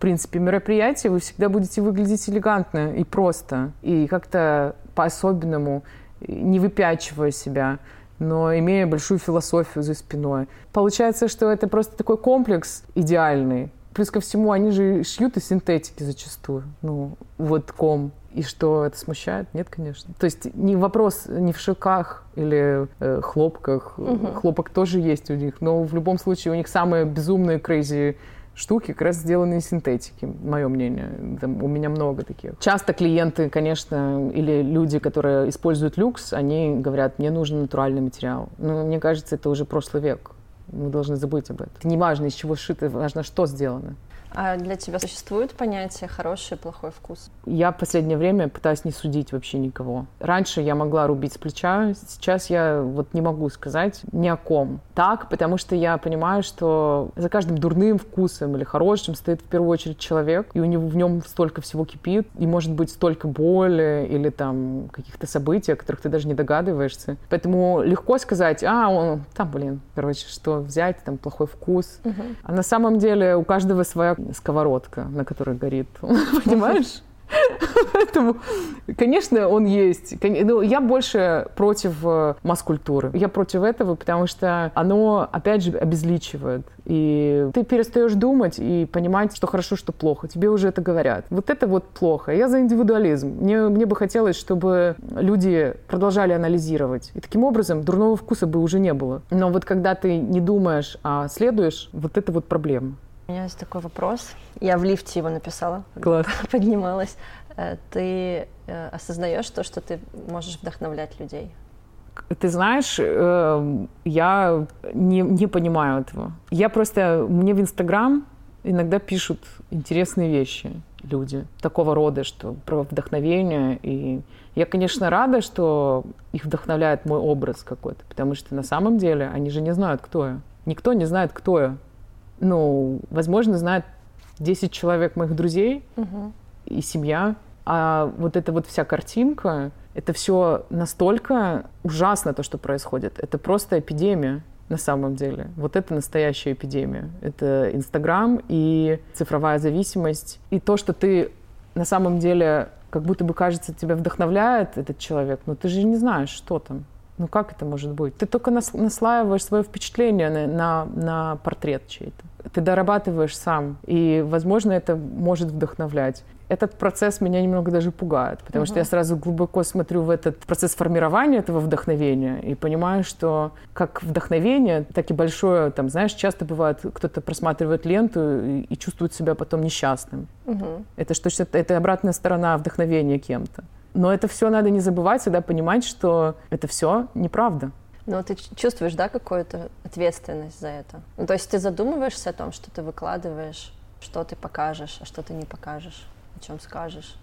в принципе, мероприятии вы всегда будете выглядеть элегантно и просто, и как-то по-особенному, не выпячивая себя, но имея большую философию за спиной. Получается, что это просто такой комплекс идеальный. Плюс ко всему, они же шьют из синтетики зачастую. Ну, вот ком и что это смущает? Нет, конечно. То есть не вопрос не в шелках или э, хлопках. Угу. Хлопок тоже есть у них, но в любом случае у них самые безумные крейзи штуки как раз сделаны из синтетики, мое мнение. Там, у меня много таких. Часто клиенты, конечно, или люди, которые используют люкс, они говорят, мне нужен натуральный материал. Но мне кажется, это уже прошлый век. Мы должны забыть об этом. Не важно, из чего сшито, важно, что сделано. А для тебя существует понятие хороший и плохой вкус? Я в последнее время пытаюсь не судить вообще никого. Раньше я могла рубить с плеча, сейчас я вот не могу сказать ни о ком. Так, потому что я понимаю, что за каждым дурным вкусом или хорошим стоит в первую очередь человек, и у него в нем столько всего кипит, и может быть столько боли или там каких-то событий, о которых ты даже не догадываешься. Поэтому легко сказать, а, он там, блин, короче, что взять, там плохой вкус. Угу. А на самом деле у каждого своя сковородка, на которой горит. Понимаешь? Поэтому, конечно, он есть. Ну, я больше против э, масс-культуры. Я против этого, потому что оно, опять же, обезличивает. И ты перестаешь думать и понимать, что хорошо, что плохо. Тебе уже это говорят. Вот это вот плохо. Я за индивидуализм. Мне, мне бы хотелось, чтобы люди продолжали анализировать. И таким образом дурного вкуса бы уже не было. Но вот когда ты не думаешь, а следуешь, вот это вот проблема. У меня есть такой вопрос. Я в лифте его написала, Класс. поднималась. Э, ты э, осознаешь то, что ты можешь вдохновлять людей? Ты знаешь, э, я не, не понимаю этого. Я просто... Мне в Инстаграм иногда пишут интересные вещи люди такого рода, что про вдохновение. И я, конечно, рада, что их вдохновляет мой образ какой-то, потому что на самом деле они же не знают, кто я. Никто не знает, кто я. Ну, возможно, знает 10 человек моих друзей Угу. и семья. А вот эта вот вся картинка, это все настолько ужасно, то, что происходит. Это просто эпидемия на самом деле. Вот это настоящая эпидемия. Это Инстаграм и цифровая зависимость. И то, что ты на самом деле, как будто бы кажется, тебя вдохновляет этот человек, но ты же не знаешь, что там. Ну как это может быть? Ты только нас- наслаиваешь свое впечатление на, на, на портрет чей-то. Ты дорабатываешь сам, и, возможно, это может вдохновлять. Этот процесс меня немного даже пугает, потому что я сразу глубоко смотрю в этот процесс формирования этого вдохновения и понимаю, что как вдохновение, так и большое, там, знаешь, часто бывает, кто-то просматривает ленту и, и чувствует себя потом несчастным. Угу. Это что это, это обратная сторона вдохновения кем-то. Но это все надо не забывать, всегда понимать, что это все неправда. Но ты ч- чувствуешь, да, какую-то ответственность за это? Ну, то есть ты задумываешься о том, что ты выкладываешь, что ты покажешь, а что ты не покажешь, о чем скажешь?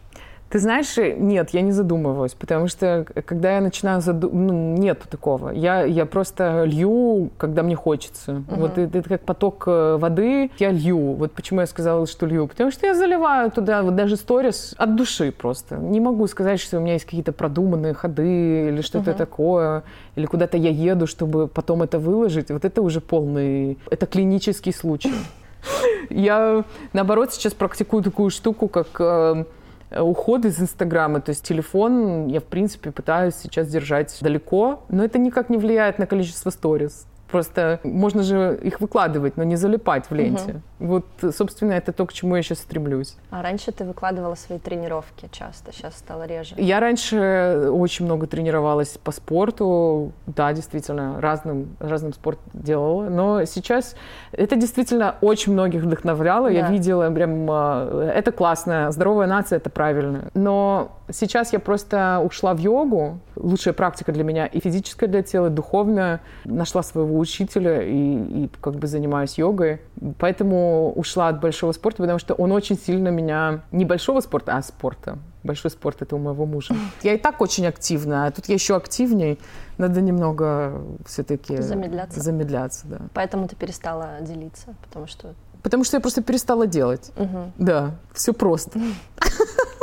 Ты знаешь, нет, я не задумываюсь, потому что к- когда я начинаю задумываться, ну, нет такого. Я, я просто лью, когда мне хочется. Вот это, это как поток э, воды, я лью. Вот почему я сказала, что лью. Потому что я заливаю туда вот даже сторис от души просто. Не могу сказать, что у меня есть какие-то продуманные ходы или что-то такое, или куда-то я еду, чтобы потом это выложить. Вот это уже полный, это клинический случай. Я, наоборот, сейчас практикую такую штуку, как э, уход из Инстаграма. То есть телефон я, в принципе, пытаюсь сейчас держать далеко, но это никак не влияет на количество сторис. Просто можно же их выкладывать, но не залипать в ленте. Вот, собственно, это то, к чему я сейчас стремлюсь. А раньше ты выкладывала свои тренировки часто, сейчас стало реже. Я раньше очень много тренировалась по спорту, да, действительно, разным, разным спорт делала, но сейчас это действительно очень многих вдохновляло, я Да. видела прям, а, это классно, здоровая нация, это правильно, но сейчас я просто ушла в йогу, лучшая практика для меня и физическая для тела, и духовная, нашла своего учителя и, и как бы занимаюсь йогой, поэтому ушла от большого спорта, потому что он очень сильно меня, не большого спорта, а спорта, Большой спорт это у моего мужа. Я и так очень активна, а тут я еще активней. Надо немного все-таки Замедляться. замедляться, да. Поэтому ты перестала делиться, потому что... Потому что я просто перестала делать. Мгм. Да, все просто.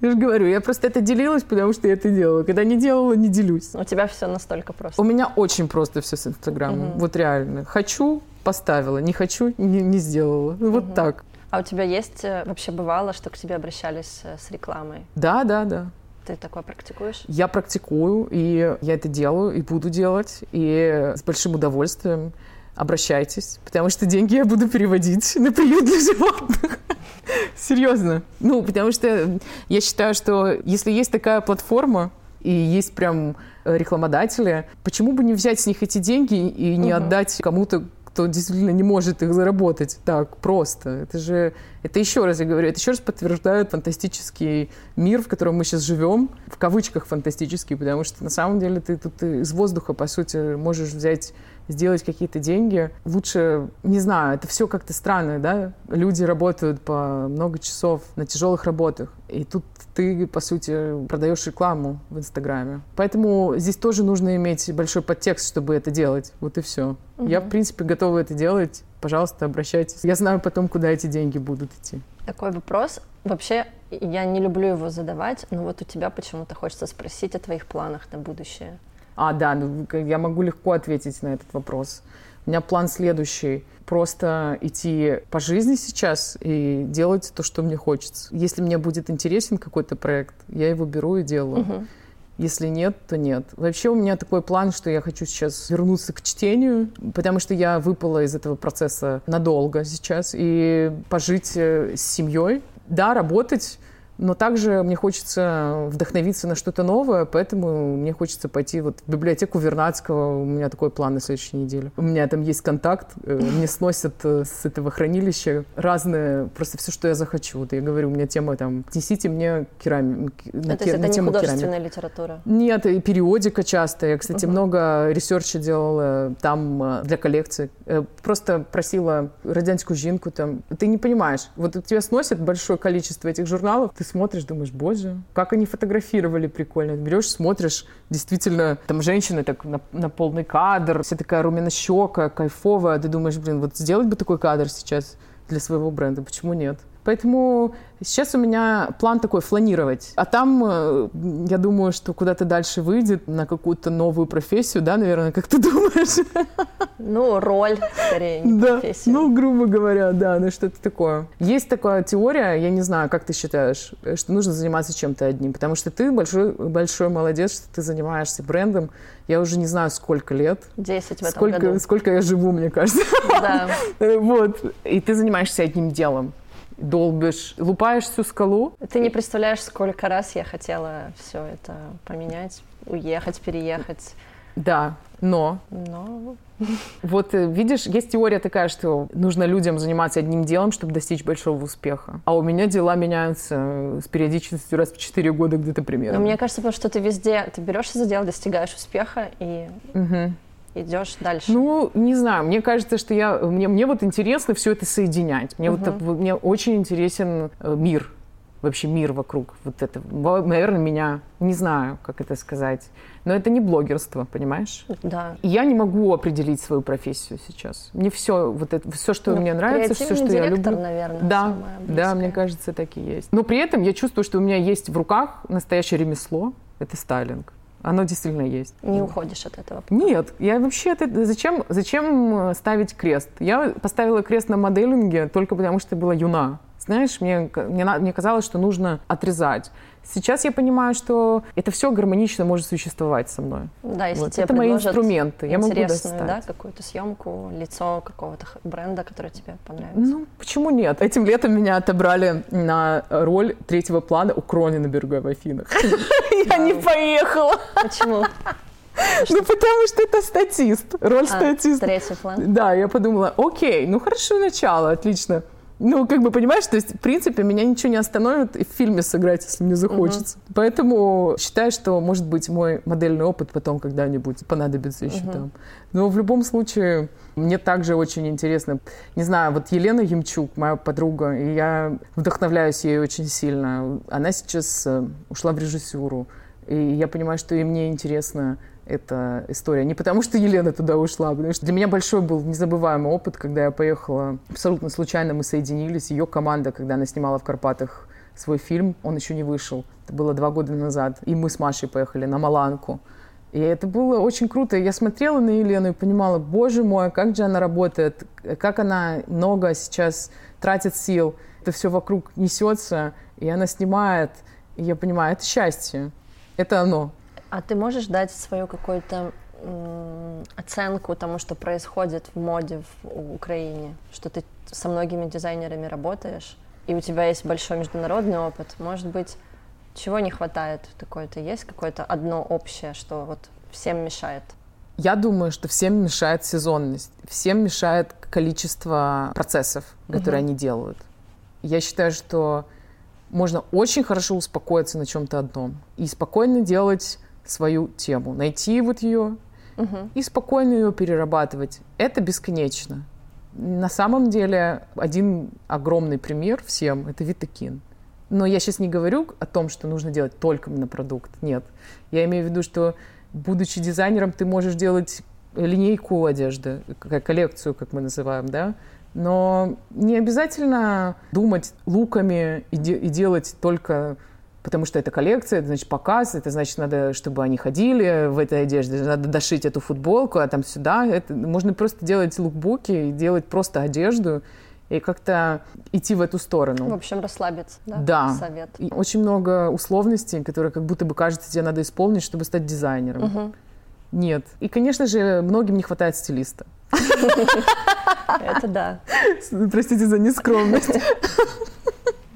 Я же говорю, я просто это делилась, потому что я это делала. Когда не делала, не делюсь. У тебя все настолько просто. У меня очень просто все с Инстаграмом. Вот реально. Хочу – поставила, не хочу – не, не сделала. Ну, Вот так. А у тебя есть, э, вообще бывало, что к тебе обращались э, с рекламой? Да, да, да. Ты такое практикуешь? Я практикую, и я это делаю, и буду делать, и с большим удовольствием обращайтесь, потому что деньги я буду переводить на приют для животных. Серьезно. Ну, потому что я считаю, что если есть такая платформа, и есть прям э, рекламодатели, почему бы не взять с них эти деньги и не отдать кому-то, кто действительно не может их заработать так просто. Это же, это еще раз я говорю, это еще раз подтверждает фантастический мир, в котором мы сейчас живем, в кавычках фантастический, потому что на самом деле ты тут из воздуха, по сути, можешь взять сделать какие-то деньги. Лучше, не знаю, это все как-то странно, да? Люди работают по много часов на тяжелых работах, и тут ты, по сути, продаешь рекламу в Инстаграме. Поэтому здесь тоже нужно иметь большой подтекст, чтобы это делать. Вот и все. Я, в принципе, готова это делать. Пожалуйста, обращайтесь. Я знаю потом, куда эти деньги будут идти. Такой вопрос. Вообще, я не люблю его задавать, но вот у тебя почему-то хочется спросить о твоих планах на будущее. А, да, ну, я могу легко ответить на этот вопрос. У меня план следующий. Просто идти по жизни сейчас и делать то, что мне хочется. Если мне будет интересен какой-то проект, я его беру и делаю. Если нет, то нет. Вообще у меня такой план, что я хочу сейчас вернуться к чтению, потому что я выпала из этого процесса надолго сейчас и пожить э, с семьей. Да, работать Но также мне хочется вдохновиться на что-то новое, поэтому мне хочется пойти вот в библиотеку Вернадского. У меня такой план на следующей неделе. У меня там есть контакт, э, мне сносят э, с этого хранилища разные, просто все, что я захочу. Вот я говорю, у меня тема там, несите мне керамику. На, то есть это не художественная керамик. литература? Нет, и периодика часто. Я, кстати, угу. много research а делала там э, для коллекции. Просто просила Радянську жінку там. Ты не понимаешь, вот у тебя сносят большое количество этих журналов, ты смотришь, думаешь, боже, как они фотографировали прикольно. Берешь, смотришь, действительно, там женщина так на, на полный кадр, вся такая румянощекая, кайфовая. Ты думаешь, блин, вот сделать бы такой кадр сейчас для своего бренда, почему нет? Поэтому сейчас у меня план такой фланировать. А там, э, я думаю, что куда-то дальше выйдет на какую-то новую профессию, да, наверное, как ты думаешь? Ну, роль, скорее, не да. профессию. Ну, грубо говоря, да, ну что-то такое. Есть такая теория, я не знаю, как ты считаешь, что нужно заниматься чем-то одним, потому что ты большой, большой молодец, что ты занимаешься брендом. Я уже не знаю, сколько лет. Десять в этом сколько, году. Сколько я живу, мне кажется. Да. Вот. И ты занимаешься одним делом долбишь, лупаешь всю скалу. Ты не представляешь, сколько раз я хотела все это поменять, уехать, переехать. Да, но... Но... Вот э, видишь, есть теория такая, что нужно людям заниматься одним делом, чтобы достичь большого успеха. А у меня дела меняются с периодичностью раз в 4 года где-то примерно. Но мне кажется, потому что ты везде, ты берешься за дело, достигаешь успеха и... Угу идешь дальше? Ну, не знаю. Мне кажется, что я, мне, мне вот интересно все это соединять. Мне, угу. вот, мне очень интересен э, мир, вообще мир вокруг. Вот это, наверное, меня, не знаю, как это сказать, но это не блогерство, понимаешь? Да. И я не могу определить свою профессию сейчас. Мне все, вот это, все, что ну, мне нравится, все, что я люблю. наверное, да, да, мне кажется, так и есть. Но при этом я чувствую, что у меня есть в руках настоящее ремесло. Это стайлинг. Оно действительно есть. Не уходишь от этого? Нет, я вообще это зачем зачем ставить крест? Я поставила крест на моделинге только потому, что была юна. Знаешь, мне, мне, мне казалось, что нужно отрезать. Сейчас я понимаю, что это все гармонично может существовать со мной. Да, если вот. тебе это мои инструменты, я могу достать. да, какую-то съемку, лицо какого-то бренда, который тебе понравится. Ну, почему нет? Этим летом меня отобрали на роль третьего плана у Кроненберга в Афинах. Я не поехала. Почему? Ну, потому что это статист, роль а, статиста. Третий план. Да, я подумала, окей, ну хорошо начало, отлично. Ну, как бы, понимаешь, то есть, в принципе, меня ничего не остановит и в фильме сыграть, если мне захочется. Угу. Поэтому считаю, что, может быть, мой модельный опыт потом когда-нибудь понадобится еще угу. там. Но в любом случае, мне также очень интересно. Не знаю, вот Елена Ямчук, моя подруга, и я вдохновляюсь ей очень сильно. Она сейчас э, ушла в режиссуру. И я понимаю, что и мне интересно эта история. Не потому, что Елена туда ушла, потому что для меня большой был незабываемый опыт, когда я поехала. Абсолютно случайно мы соединились. Ее команда, когда она снимала в Карпатах свой фильм, он еще не вышел. Это было два года назад. И мы с Машей поехали на Маланку. И это было очень круто. Я смотрела на Елену и понимала, боже мой, как же она работает, как она много сейчас тратит сил. Это все вокруг несется, и она снимает. И я понимаю, это счастье. Это оно. А ты можешь дать свою какую-то оценку тому, что происходит в моде в Украине, что ты со многими дизайнерами работаешь, и у тебя есть большой международный опыт, может быть, чего не хватает такое-то? Есть какое-то одно общее, что вот всем мешает? Я думаю, что всем мешает сезонность, всем мешает количество процессов, которые угу. они делают. Я считаю, что можно очень хорошо успокоиться на чем-то одном и спокойно делать свою тему, найти вот ее угу. и спокойно ее перерабатывать. Это бесконечно. На самом деле один огромный пример всем — это Витакин. Но я сейчас не говорю о том, что нужно делать только на продукт. Нет. Я имею в виду, что будучи дизайнером, ты можешь делать линейку одежды, коллекцию, как мы называем, да, но не обязательно думать луками и, де- и делать только потому что это коллекция, это значит показ, это значит надо, чтобы они ходили в этой одежде, надо дошить эту футболку, а там сюда. Это, можно просто делать лукбуки, делать просто одежду и как-то идти в эту сторону. В общем, расслабиться, да? Да. Совет. И очень много условностей, которые как будто бы кажется тебе надо исполнить, чтобы стать дизайнером. Угу. Нет. И, конечно же, многим не хватает стилиста. Это да. Простите за нескромность.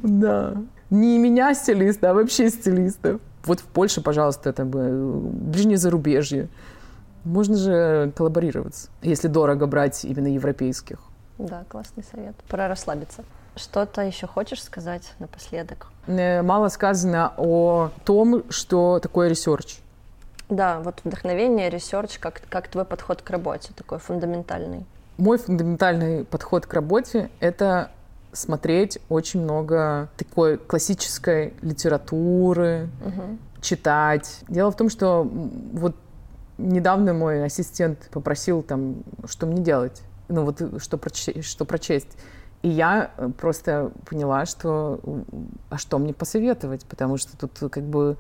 Да. Не меня стилиста, а вообще стилиста. Вот в Польше, пожалуйста, это бы ближнее зарубежье. Можно же коллаборироваться, если дорого брать именно европейских. Да, классный совет. Пора расслабиться. Что-то еще хочешь сказать напоследок? Э, мало сказано о том, что такое ресерч. Да, вот вдохновение, research, как, как твой подход к работе, такой фундаментальный. Мой фундаментальный подход к работе — это смотреть очень много такой классической литературы, угу. читать. Дело в том, что вот недавно мой ассистент попросил там, что мне делать, ну вот что прочесть, что прочесть. И я просто поняла, что а что мне посоветовать, потому что тут как бы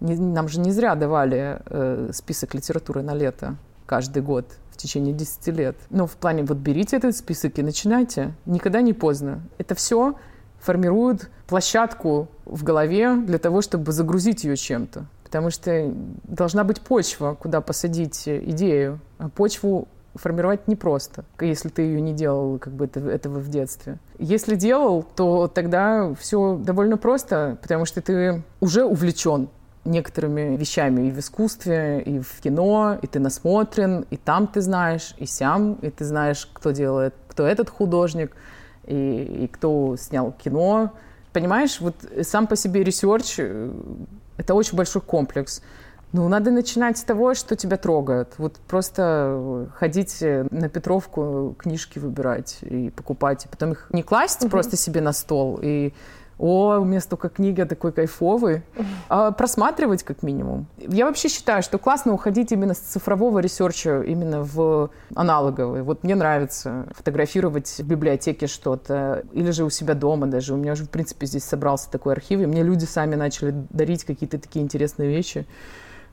не, нам же не зря давали э, список литературы на лето каждый год течение 10 лет. Но в плане вот берите этот список и начинайте. Никогда не поздно. Это все формирует площадку в голове для того, чтобы загрузить ее чем-то. Потому что должна быть почва, куда посадить идею. А почву формировать непросто, если ты ее не делал как бы этого в детстве. Если делал, то тогда все довольно просто, потому что ты уже увлечен некоторыми вещами и в искусстве, и в кино, и ты насмотрен, и там ты знаешь, и сям, и ты знаешь, кто делает, кто этот художник, и, и кто снял кино. Понимаешь, вот сам по себе research э, — это очень большой комплекс. Ну, надо начинать с того, что тебя трогает. Вот просто ходить на Петровку, книжки выбирать и покупать, и потом их не класть угу. просто себе на стол и о, у меня столько книга такой кайфовый, а просматривать как минимум. Я вообще считаю, что классно уходить именно с цифрового research а именно в аналоговый. Вот мне нравится фотографировать в библиотеке что-то или же у себя дома даже. У меня уже, в принципе, здесь собрался такой архив, и мне люди сами начали дарить какие-то такие интересные вещи.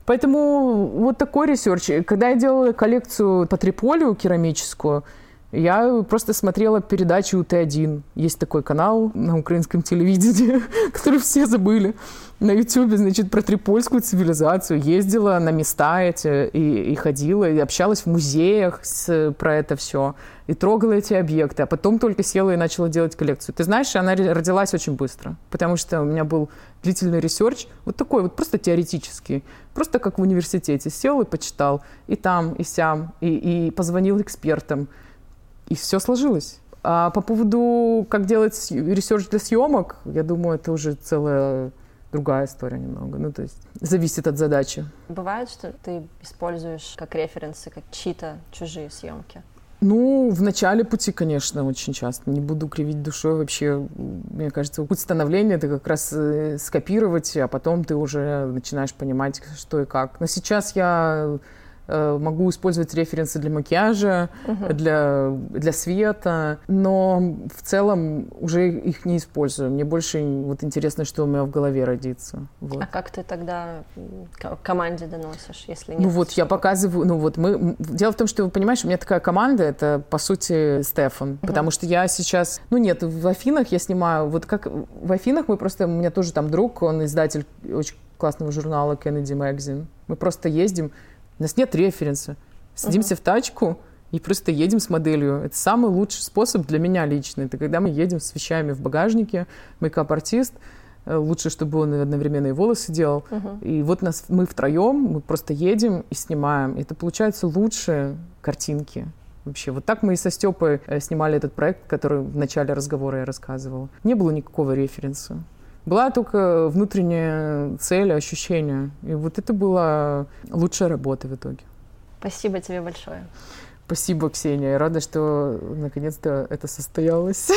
Поэтому вот такой research. Когда я делала коллекцию по триполю керамическую, я просто смотрела передачи УТ-1. Есть такой канал на украинском телевидении, который все забыли. На Ютубе, значит, про трипольскую цивилизацию. Ездила на места эти и, и ходила, и общалась в музеях с, про это все. И трогала эти объекты. А потом только села и начала делать коллекцию. Ты знаешь, она родилась очень быстро. Потому что у меня был длительный research. Вот такой вот просто теоретический. Просто как в университете. Сел и почитал. И там, и сям. И, и позвонил экспертам и все сложилось. А по поводу, как делать research для съемок, я думаю, это уже целая другая история немного. Ну, то есть зависит от задачи. Бывает, что ты используешь как референсы, как чьи-то чужие съемки? Ну, в начале пути, конечно, очень часто. Не буду кривить душой вообще. Мне кажется, путь становления — это как раз э, скопировать, а потом ты уже начинаешь понимать, что и как. Но сейчас я могу использовать референсы для макияжа, угу. для, для света, но в целом уже их не использую. Мне больше вот интересно, что у меня в голове родится. Вот. А как ты тогда команде доносишь, если нет? Ну вот я показываю, ну вот мы... Дело в том, что, вы понимаешь, у меня такая команда, это, по сути, Стефан, угу. потому что я сейчас... Ну нет, в Афинах я снимаю, вот как в Афинах мы просто... У меня тоже там друг, он издатель очень классного журнала Kennedy Magazine. Мы просто ездим, у нас нет референса. Садимся uh-huh. в тачку и просто едем с моделью. Это самый лучший способ для меня лично. Это когда мы едем с вещами в багажнике, мейкап-артист, э, лучше, чтобы он одновременно и волосы делал. Uh-huh. И вот нас, мы втроем, мы просто едем и снимаем. Это получается лучшие картинки. Вообще, вот так мы и со Степой э, снимали этот проект, который в начале разговора я рассказывала. Не было никакого референса. Была только внутренняя цель, ощущение. И вот это была лучшая работа в итоге. Спасибо тебе большое. Спасибо, Ксения. Я рада, что наконец-то это состоялось.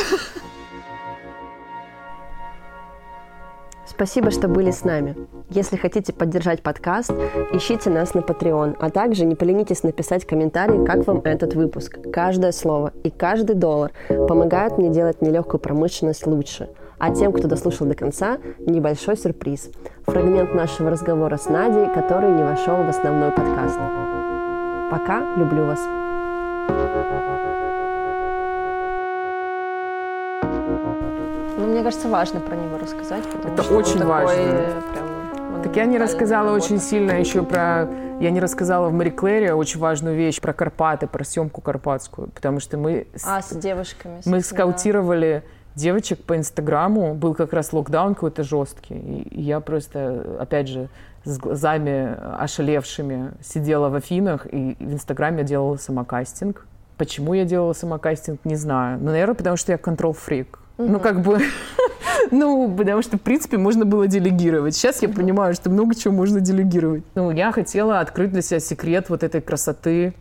Спасибо, что были с нами. Если хотите поддержать подкаст, ищите нас на Patreon, а также не поленитесь написать комментарий, как вам этот выпуск. Каждое слово и каждый доллар помогают мне делать нелегкую промышленность лучше – а тем, кто дослушал до конца, небольшой сюрприз. Фрагмент нашего разговора с Надей, который не вошел в основной подкаст. Пока, люблю вас. Ну, мне кажется, важно про него рассказать, потому Это что очень он важно. прям, так я не рассказала работа. очень сильно еще про... Я не рассказала в Мари Клэре очень важную вещь про Карпаты, про съемку карпатскую, потому что мы... А, с девушками. Мы скаутировали девочек по Инстаграму. Был как раз локдаун какой-то жесткий. И я просто, опять же, с глазами ошалевшими сидела в Афинах и в Инстаграме делала самокастинг. Почему я делала самокастинг, не знаю. Ну, наверное, потому что я контрол-фрик. Угу. Ну, как бы... Ну, потому что, в принципе, можно было делегировать. Сейчас я понимаю, что много чего можно делегировать. Ну, я хотела открыть для себя секрет вот этой красоты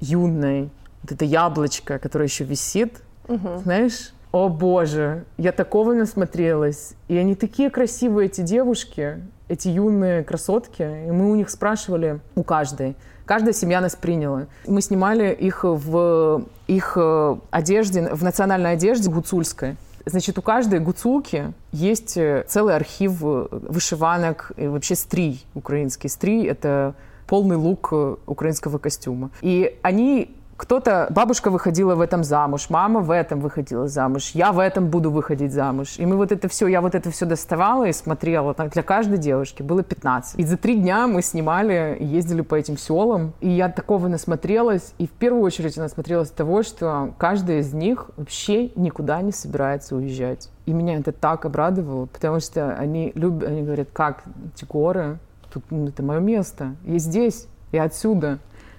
юной. Вот это яблочко, которое еще висит. Угу. Знаешь? О боже, я такого насмотрелась. И они такие красивые, эти девушки, эти юные красотки. И мы у них спрашивали, у каждой, Каждая семья нас приняла. Мы снимали их в их э, одежде, в национальной одежде гуцульской. Значит, у каждой гуцулки есть э, целый архив э, вышиванок и вообще стрий украинский. Стрий — это полный лук украинского костюма. И они кто-то, бабушка выходила в этом замуж, мама в этом выходила замуж, я в этом буду выходить замуж. И мы вот это все, я вот это все доставала и смотрела. Так, для каждой девушки было 15. И за три дня мы снимали, ездили по этим селам. И я такого насмотрелась. И в первую очередь насмотрелась того, что каждая из них вообще никуда не собирается уезжать. И меня это так обрадовало, потому что они любят, они говорят, как эти горы, тут ну, это мое место, я здесь, я отсюда.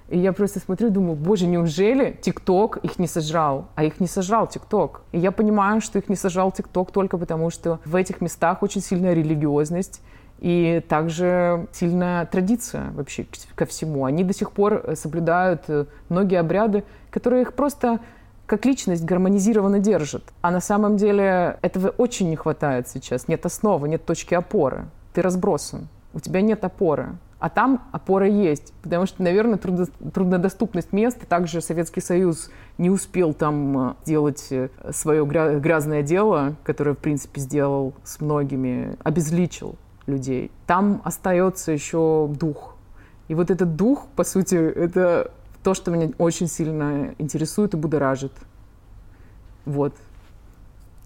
И я просто смотрю, думаю, боже, неужели ТикТок их не сожрал? А их не сожрал ТикТок. И я понимаю, что их не сожрал ТикТок только потому, что в этих местах очень сильная религиозность и также сильная традиция вообще ко всему. Они до сих пор соблюдают э, многие обряды, которые их просто как личность гармонизированно держат. А на самом деле этого очень не хватает сейчас. Нет основы, нет точки опоры. Ты разбросан. У тебя нет опоры. А там опора есть, потому что, наверное, трудно, труднодоступность мест, также Советский Союз не успел там делать э, э, свое грязное дело, которое, в принципе, сделал с многими, обезличил людей. Там остается еще дух. И вот этот дух, по сути, это то, что меня очень сильно интересует и будоражит. Вот.